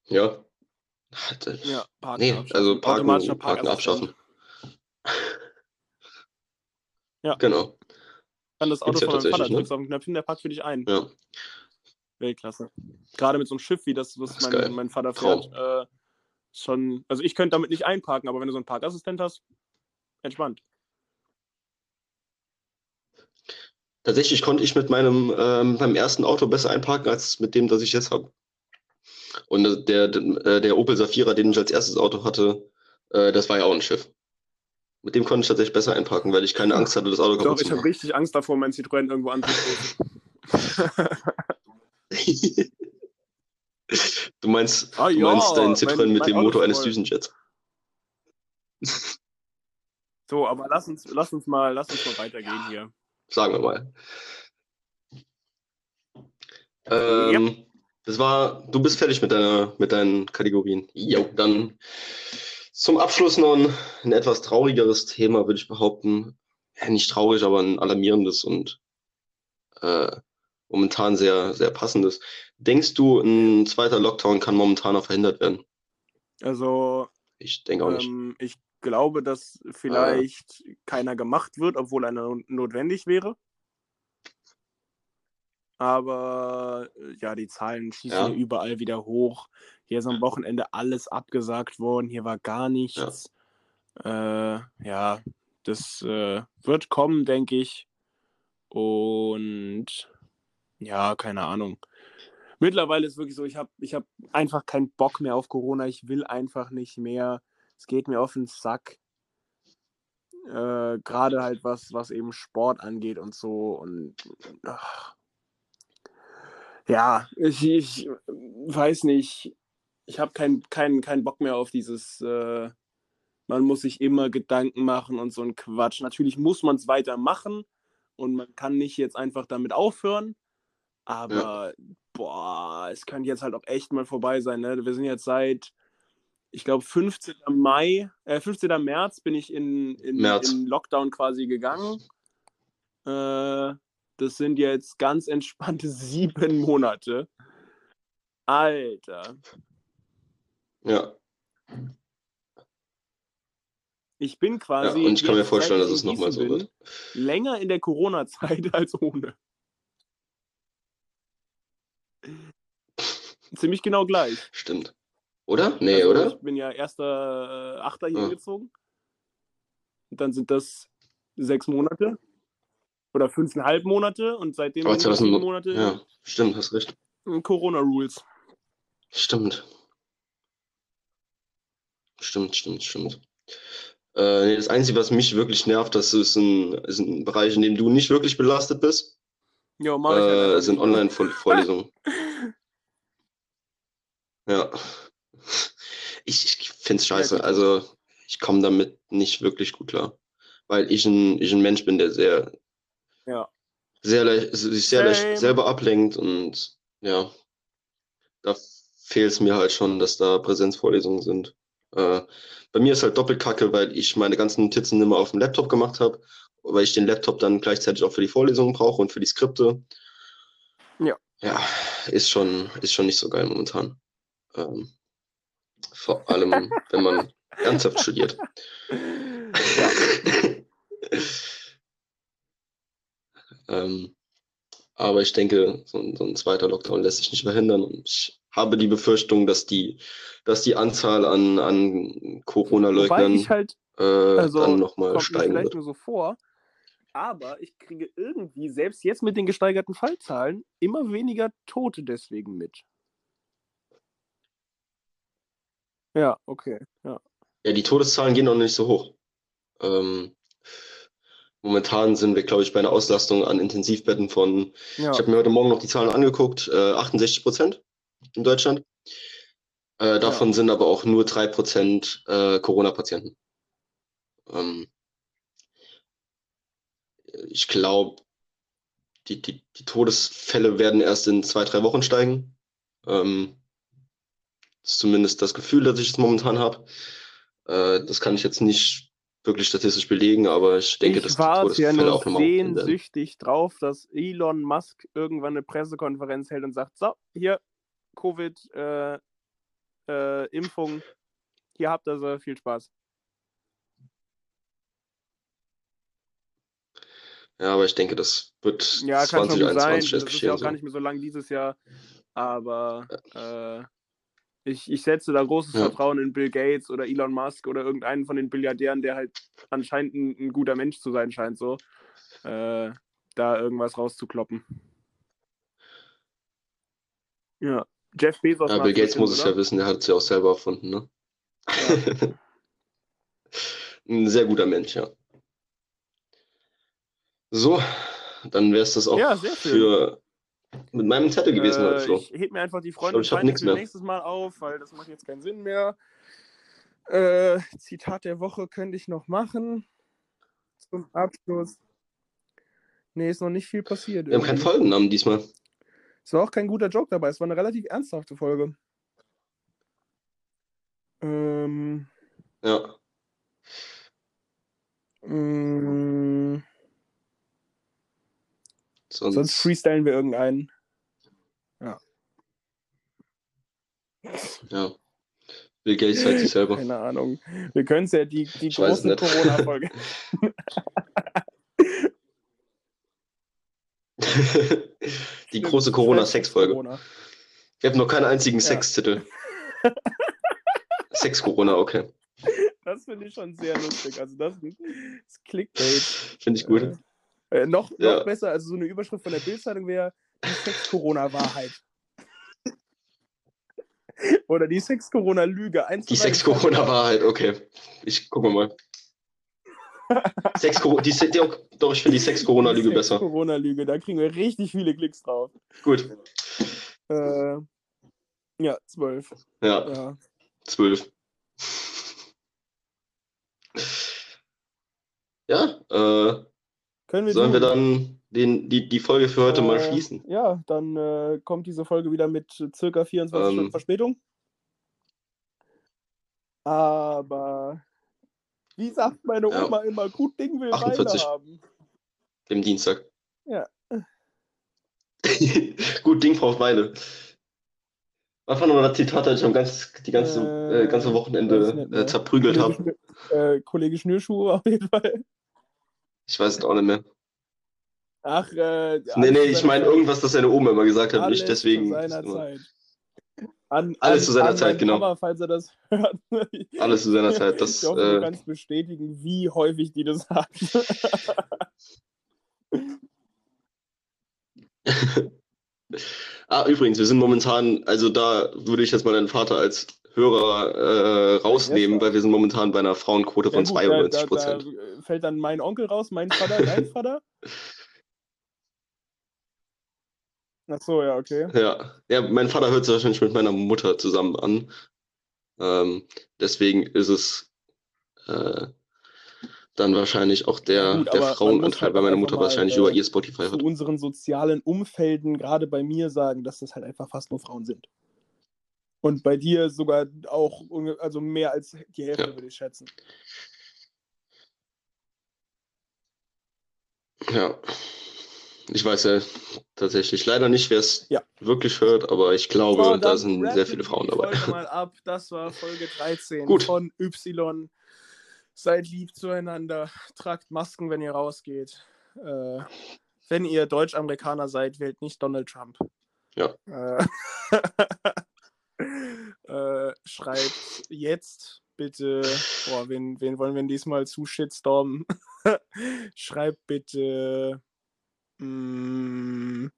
Ja. Ja, Parken Nee, abschaffen. also parken, parken Parkassistent. abschaffen. Ja. Genau, Kann das Auto ja von meinem Vater tatsächlich, ne? drückst auf den Knöpfchen, der parkt für dich ein. ja. Weltklasse. Gerade mit so einem Schiff, wie das, was Das mein, mein Vater fährt, äh, schon. Also ich könnte damit nicht einparken, aber wenn du so einen Parkassistent hast, entspannt. Tatsächlich konnte ich mit meinem, ähm, meinem ersten Auto besser einparken als mit dem, das ich jetzt habe. Und äh, der, der, der Opel Safira, den ich als erstes Auto hatte, äh, das war ja auch ein Schiff. Mit dem konnte ich tatsächlich besser einparken, weil ich keine Angst hatte, das Auto Doch, kaputt ich zu habe machen. richtig Angst davor, mein Citroën irgendwo anzustoßen. du meinst, Ah, du ja, meinst dein mein- Citroën mit dem Auto Motor eines. Düsenjets. So, aber lass uns, lass uns mal, lass uns mal weitergehen hier. Sagen wir mal. Ähm, Das war, du bist fertig mit deiner, mit deinen Kategorien. Jo, dann zum Abschluss noch ein, ein etwas traurigeres Thema, würde ich behaupten. Ja, nicht traurig, aber ein alarmierendes und äh, momentan sehr, sehr passendes. Denkst du, ein zweiter Lockdown kann momentan noch verhindert werden? Also, Ich denke auch nicht. ähm, ich glaube, dass vielleicht keiner gemacht wird, obwohl einer notwendig wäre. Aber äh, ja, die Zahlen schießen ja. überall wieder hoch. Hier ist am Wochenende alles abgesagt worden, hier war gar nichts. Ja, äh, ja das äh, wird kommen, denke ich. Und ja, keine Ahnung. Mittlerweile ist wirklich so, ich habe ich hab einfach keinen Bock mehr auf Corona. Ich will einfach nicht mehr. Es geht mir auf den Sack. Äh, Gerade halt was, was eben Sport angeht und so. Und ach. ja, ich, ich weiß nicht. Ich habe keinen kein, kein Bock mehr auf dieses, äh, man muss sich immer Gedanken machen und so ein Quatsch. Natürlich muss man es weitermachen und man kann nicht jetzt einfach damit aufhören. Aber boah, es könnte jetzt halt auch echt mal vorbei sein. Ne? Wir sind jetzt seit, ich glaube, 15. Mai, äh, 15. März bin ich in, in, in Lockdown quasi gegangen. Äh, das sind jetzt ganz entspannte sieben Monate. Alter, Ja, ich bin ja, quasi. und ich kann mir vorstellen, dass es nochmal so wird. Länger in der Corona-Zeit als ohne. Ziemlich genau gleich. Stimmt. Oder? Nee, also, oder? Ich bin ja erster äh, Achter hier Ja. gezogen. Und dann sind das sechs Monate. Oder fünfeinhalb Monate. Und seitdem Aber jetzt sieben 2000 Monate Ja, stimmt, hast recht. Corona-Rules. Stimmt. Stimmt, stimmt, stimmt. Äh, nee, das Einzige, was mich wirklich nervt, das ist ein, ist ein Bereich, in dem du nicht wirklich belastet bist, Jo, mach ich halt äh, sind ne? Online-Vorlesungen. Ja. Ich, ich finde es scheiße. Also ich komme damit nicht wirklich gut klar. Weil ich ein, ich ein Mensch bin, der sehr, Ja. sehr leicht, sich sehr leicht Same. selber ablenkt und ja, da fehlt es mir halt schon, dass da Präsenzvorlesungen sind. Äh, bei mir ist halt doppelt kacke, weil ich meine ganzen Notizen immer auf dem Laptop gemacht habe, weil ich den Laptop dann gleichzeitig auch für die Vorlesungen brauche und für die Skripte. Ja. Ja, ist schon, ist schon nicht so geil momentan. Ähm, vor allem, wenn man ernsthaft studiert. ähm, aber ich denke, so ein, so ein zweiter Lockdown lässt sich nicht verhindern. Und ich habe die Befürchtung, dass die, dass die Anzahl an, an Corona-Leugnern halt, äh, also dann nochmal steigen vielleicht wird. nur so vor, aber ich kriege irgendwie, selbst jetzt mit den gesteigerten Fallzahlen, immer weniger Tote deswegen mit. Ja, okay. Ja. Ja, die Todeszahlen gehen noch nicht so hoch. Ähm, momentan sind wir, glaube ich, bei einer Auslastung an Intensivbetten von, ja. ich habe mir heute Morgen noch die Zahlen angeguckt, äh, 68 Prozent in Deutschland. Äh, davon sind aber auch nur drei Prozent äh, Corona-Patienten. Ähm, ich glaube, die, die, die Todesfälle werden erst in zwei, drei Wochen steigen. Ähm, das ist zumindest das Gefühl, das ich jetzt momentan habe. Äh, das kann ich jetzt nicht wirklich statistisch belegen, aber ich denke, dass ich die warte ja nur sehnsüchtig drauf, dass Elon Musk irgendwann eine Pressekonferenz hält und sagt, so, hier, Covid, äh, äh, Impfung, hier habt ihr sie, viel Spaß. Ja, aber ich denke, das wird Ja, kann schon gut sein. 2021 Das erst ist ja geschehen auch gar sein. nicht mehr so lang dieses Jahr. Aber äh, ich, ich setze da großes Ja. Vertrauen in Bill Gates oder Elon Musk oder irgendeinen von den Billiardären, der halt anscheinend ein, ein guter Mensch zu sein scheint, so. Äh, da irgendwas rauszukloppen. Ja. Jeff Bezos. Ja, Bill Gates muss es oder? ja wissen, der hat es ja auch selber erfunden, ne? Ja. Ein sehr guter Mensch, ja. So, dann wäre es das auch Ja, für mit meinem Zettel gewesen heute, Äh, Flo. ich heb mir einfach die Freunde ich Feinde für mehr. nächstes Mal auf, weil das macht jetzt keinen Sinn mehr. Äh, Zitat der Woche könnte ich noch machen. Zum Abschluss. Nee, ist noch nicht viel passiert. Wir haben keinen irgendwie. Folgennamen diesmal. Es war auch kein guter Joke dabei. Es war eine relativ ernsthafte Folge. Ähm, Ja. mh, Sonst, sonst freestylen wir irgendeinen. ja. Bill Gates zeigt sich selber. Keine Ahnung. Wir können es ja die, die Ich. Corona-Folge. Die große Corona-Sex-Folge. Corona. Ich habe noch keinen einzigen Ja. Sextitel. Sex-Corona, okay. Das finde ich schon sehr lustig. Also das ist Clickbait. Finde ich gut. Äh, noch, noch Ja. besser, also so eine Überschrift von der Bildzeitung wäre die Sex-Corona-Wahrheit. Oder die Sex-Corona-Lüge. Die. Sex-Corona-Wahrheit, okay. Ich gucke mal. Sex die, die, doch, ich finde die Sex-Corona-Lüge Die besser. Sex-Corona-Lüge, da kriegen wir richtig viele Klicks drauf. Gut. Äh, ja, zwölf. Ja, Ja. zwölf. Ja, äh, Können wir sollen wir dann den, die, die Folge für heute mal Äh, schließen? Ja, dann äh, kommt diese Folge wieder mit circa 24 Ähm. Stunden Verspätung. Aber wie sagt meine Ja. Oma immer, gut Ding will 48. Weile haben. Dem Dienstag. Ja. Gut, Ding braucht Weile. Einfach nur das Zitat, das ich am ganz, die ganze, Äh, äh, ganze Wochenende äh, mehr. zerprügelt habe. Äh, Kollege Schnürschuhe auf jeden Fall. Ich weiß es auch nicht mehr. Ach, äh, Nee, nee, ich meine irgendwas, das seine Oma immer gesagt hat. Alles Nicht deswegen. zu seiner Zeit. An, Alles an, zu seiner Zeit, genau. Papa, falls er das hört. Alles zu seiner Zeit. Das, ich hoffe, du äh, kannst bestätigen, wie häufig die das sagen. Ah, übrigens, wir sind momentan, also da würde ich jetzt mal deinen Vater als Hörer äh, rausnehmen, weil wir sind momentan bei einer Frauenquote von Ja, gut, 92 Da, da, Prozent. da fällt dann mein Onkel raus, mein Vater, dein Vater? Ach so, ja, okay. Ja. ja, mein Vater hört sich wahrscheinlich mit meiner Mutter zusammen an. Ähm, deswegen ist es äh, dann wahrscheinlich auch der, Ja, gut, der Frauenanteil, halt weil auch meine einfach Mutter mal, wahrscheinlich äh, über ihr Spotify Zu hört. unseren sozialen Umfelden, gerade bei mir, sagen, dass das halt einfach fast nur Frauen sind. Und bei dir sogar auch, also mehr als die Hälfte, Ja. würde ich schätzen. Ja. Ich weiß ja tatsächlich leider nicht, wer es Ja. wirklich hört, aber ich glaube, So, da sind sehr viele Frauen dabei. Folge mal ab. Das war Folge 13 Gut. von Y. Seid lieb zueinander. Tragt Masken, wenn ihr rausgeht. Äh, wenn ihr Deutsch-Amerikaner seid, wählt nicht Donald Trump. Ja. Äh, äh, schreibt jetzt bitte, boah, wen, wen wollen wir diesmal zu shitstormen? schreibt bitte mh,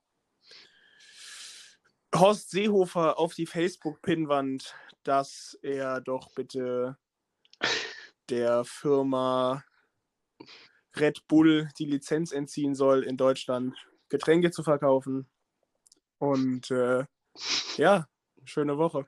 Horst Seehofer auf die Facebook-Pinnwand, dass er doch bitte der Firma Red Bull die Lizenz entziehen soll, in Deutschland Getränke zu verkaufen. Und äh, ja, schöne Woche.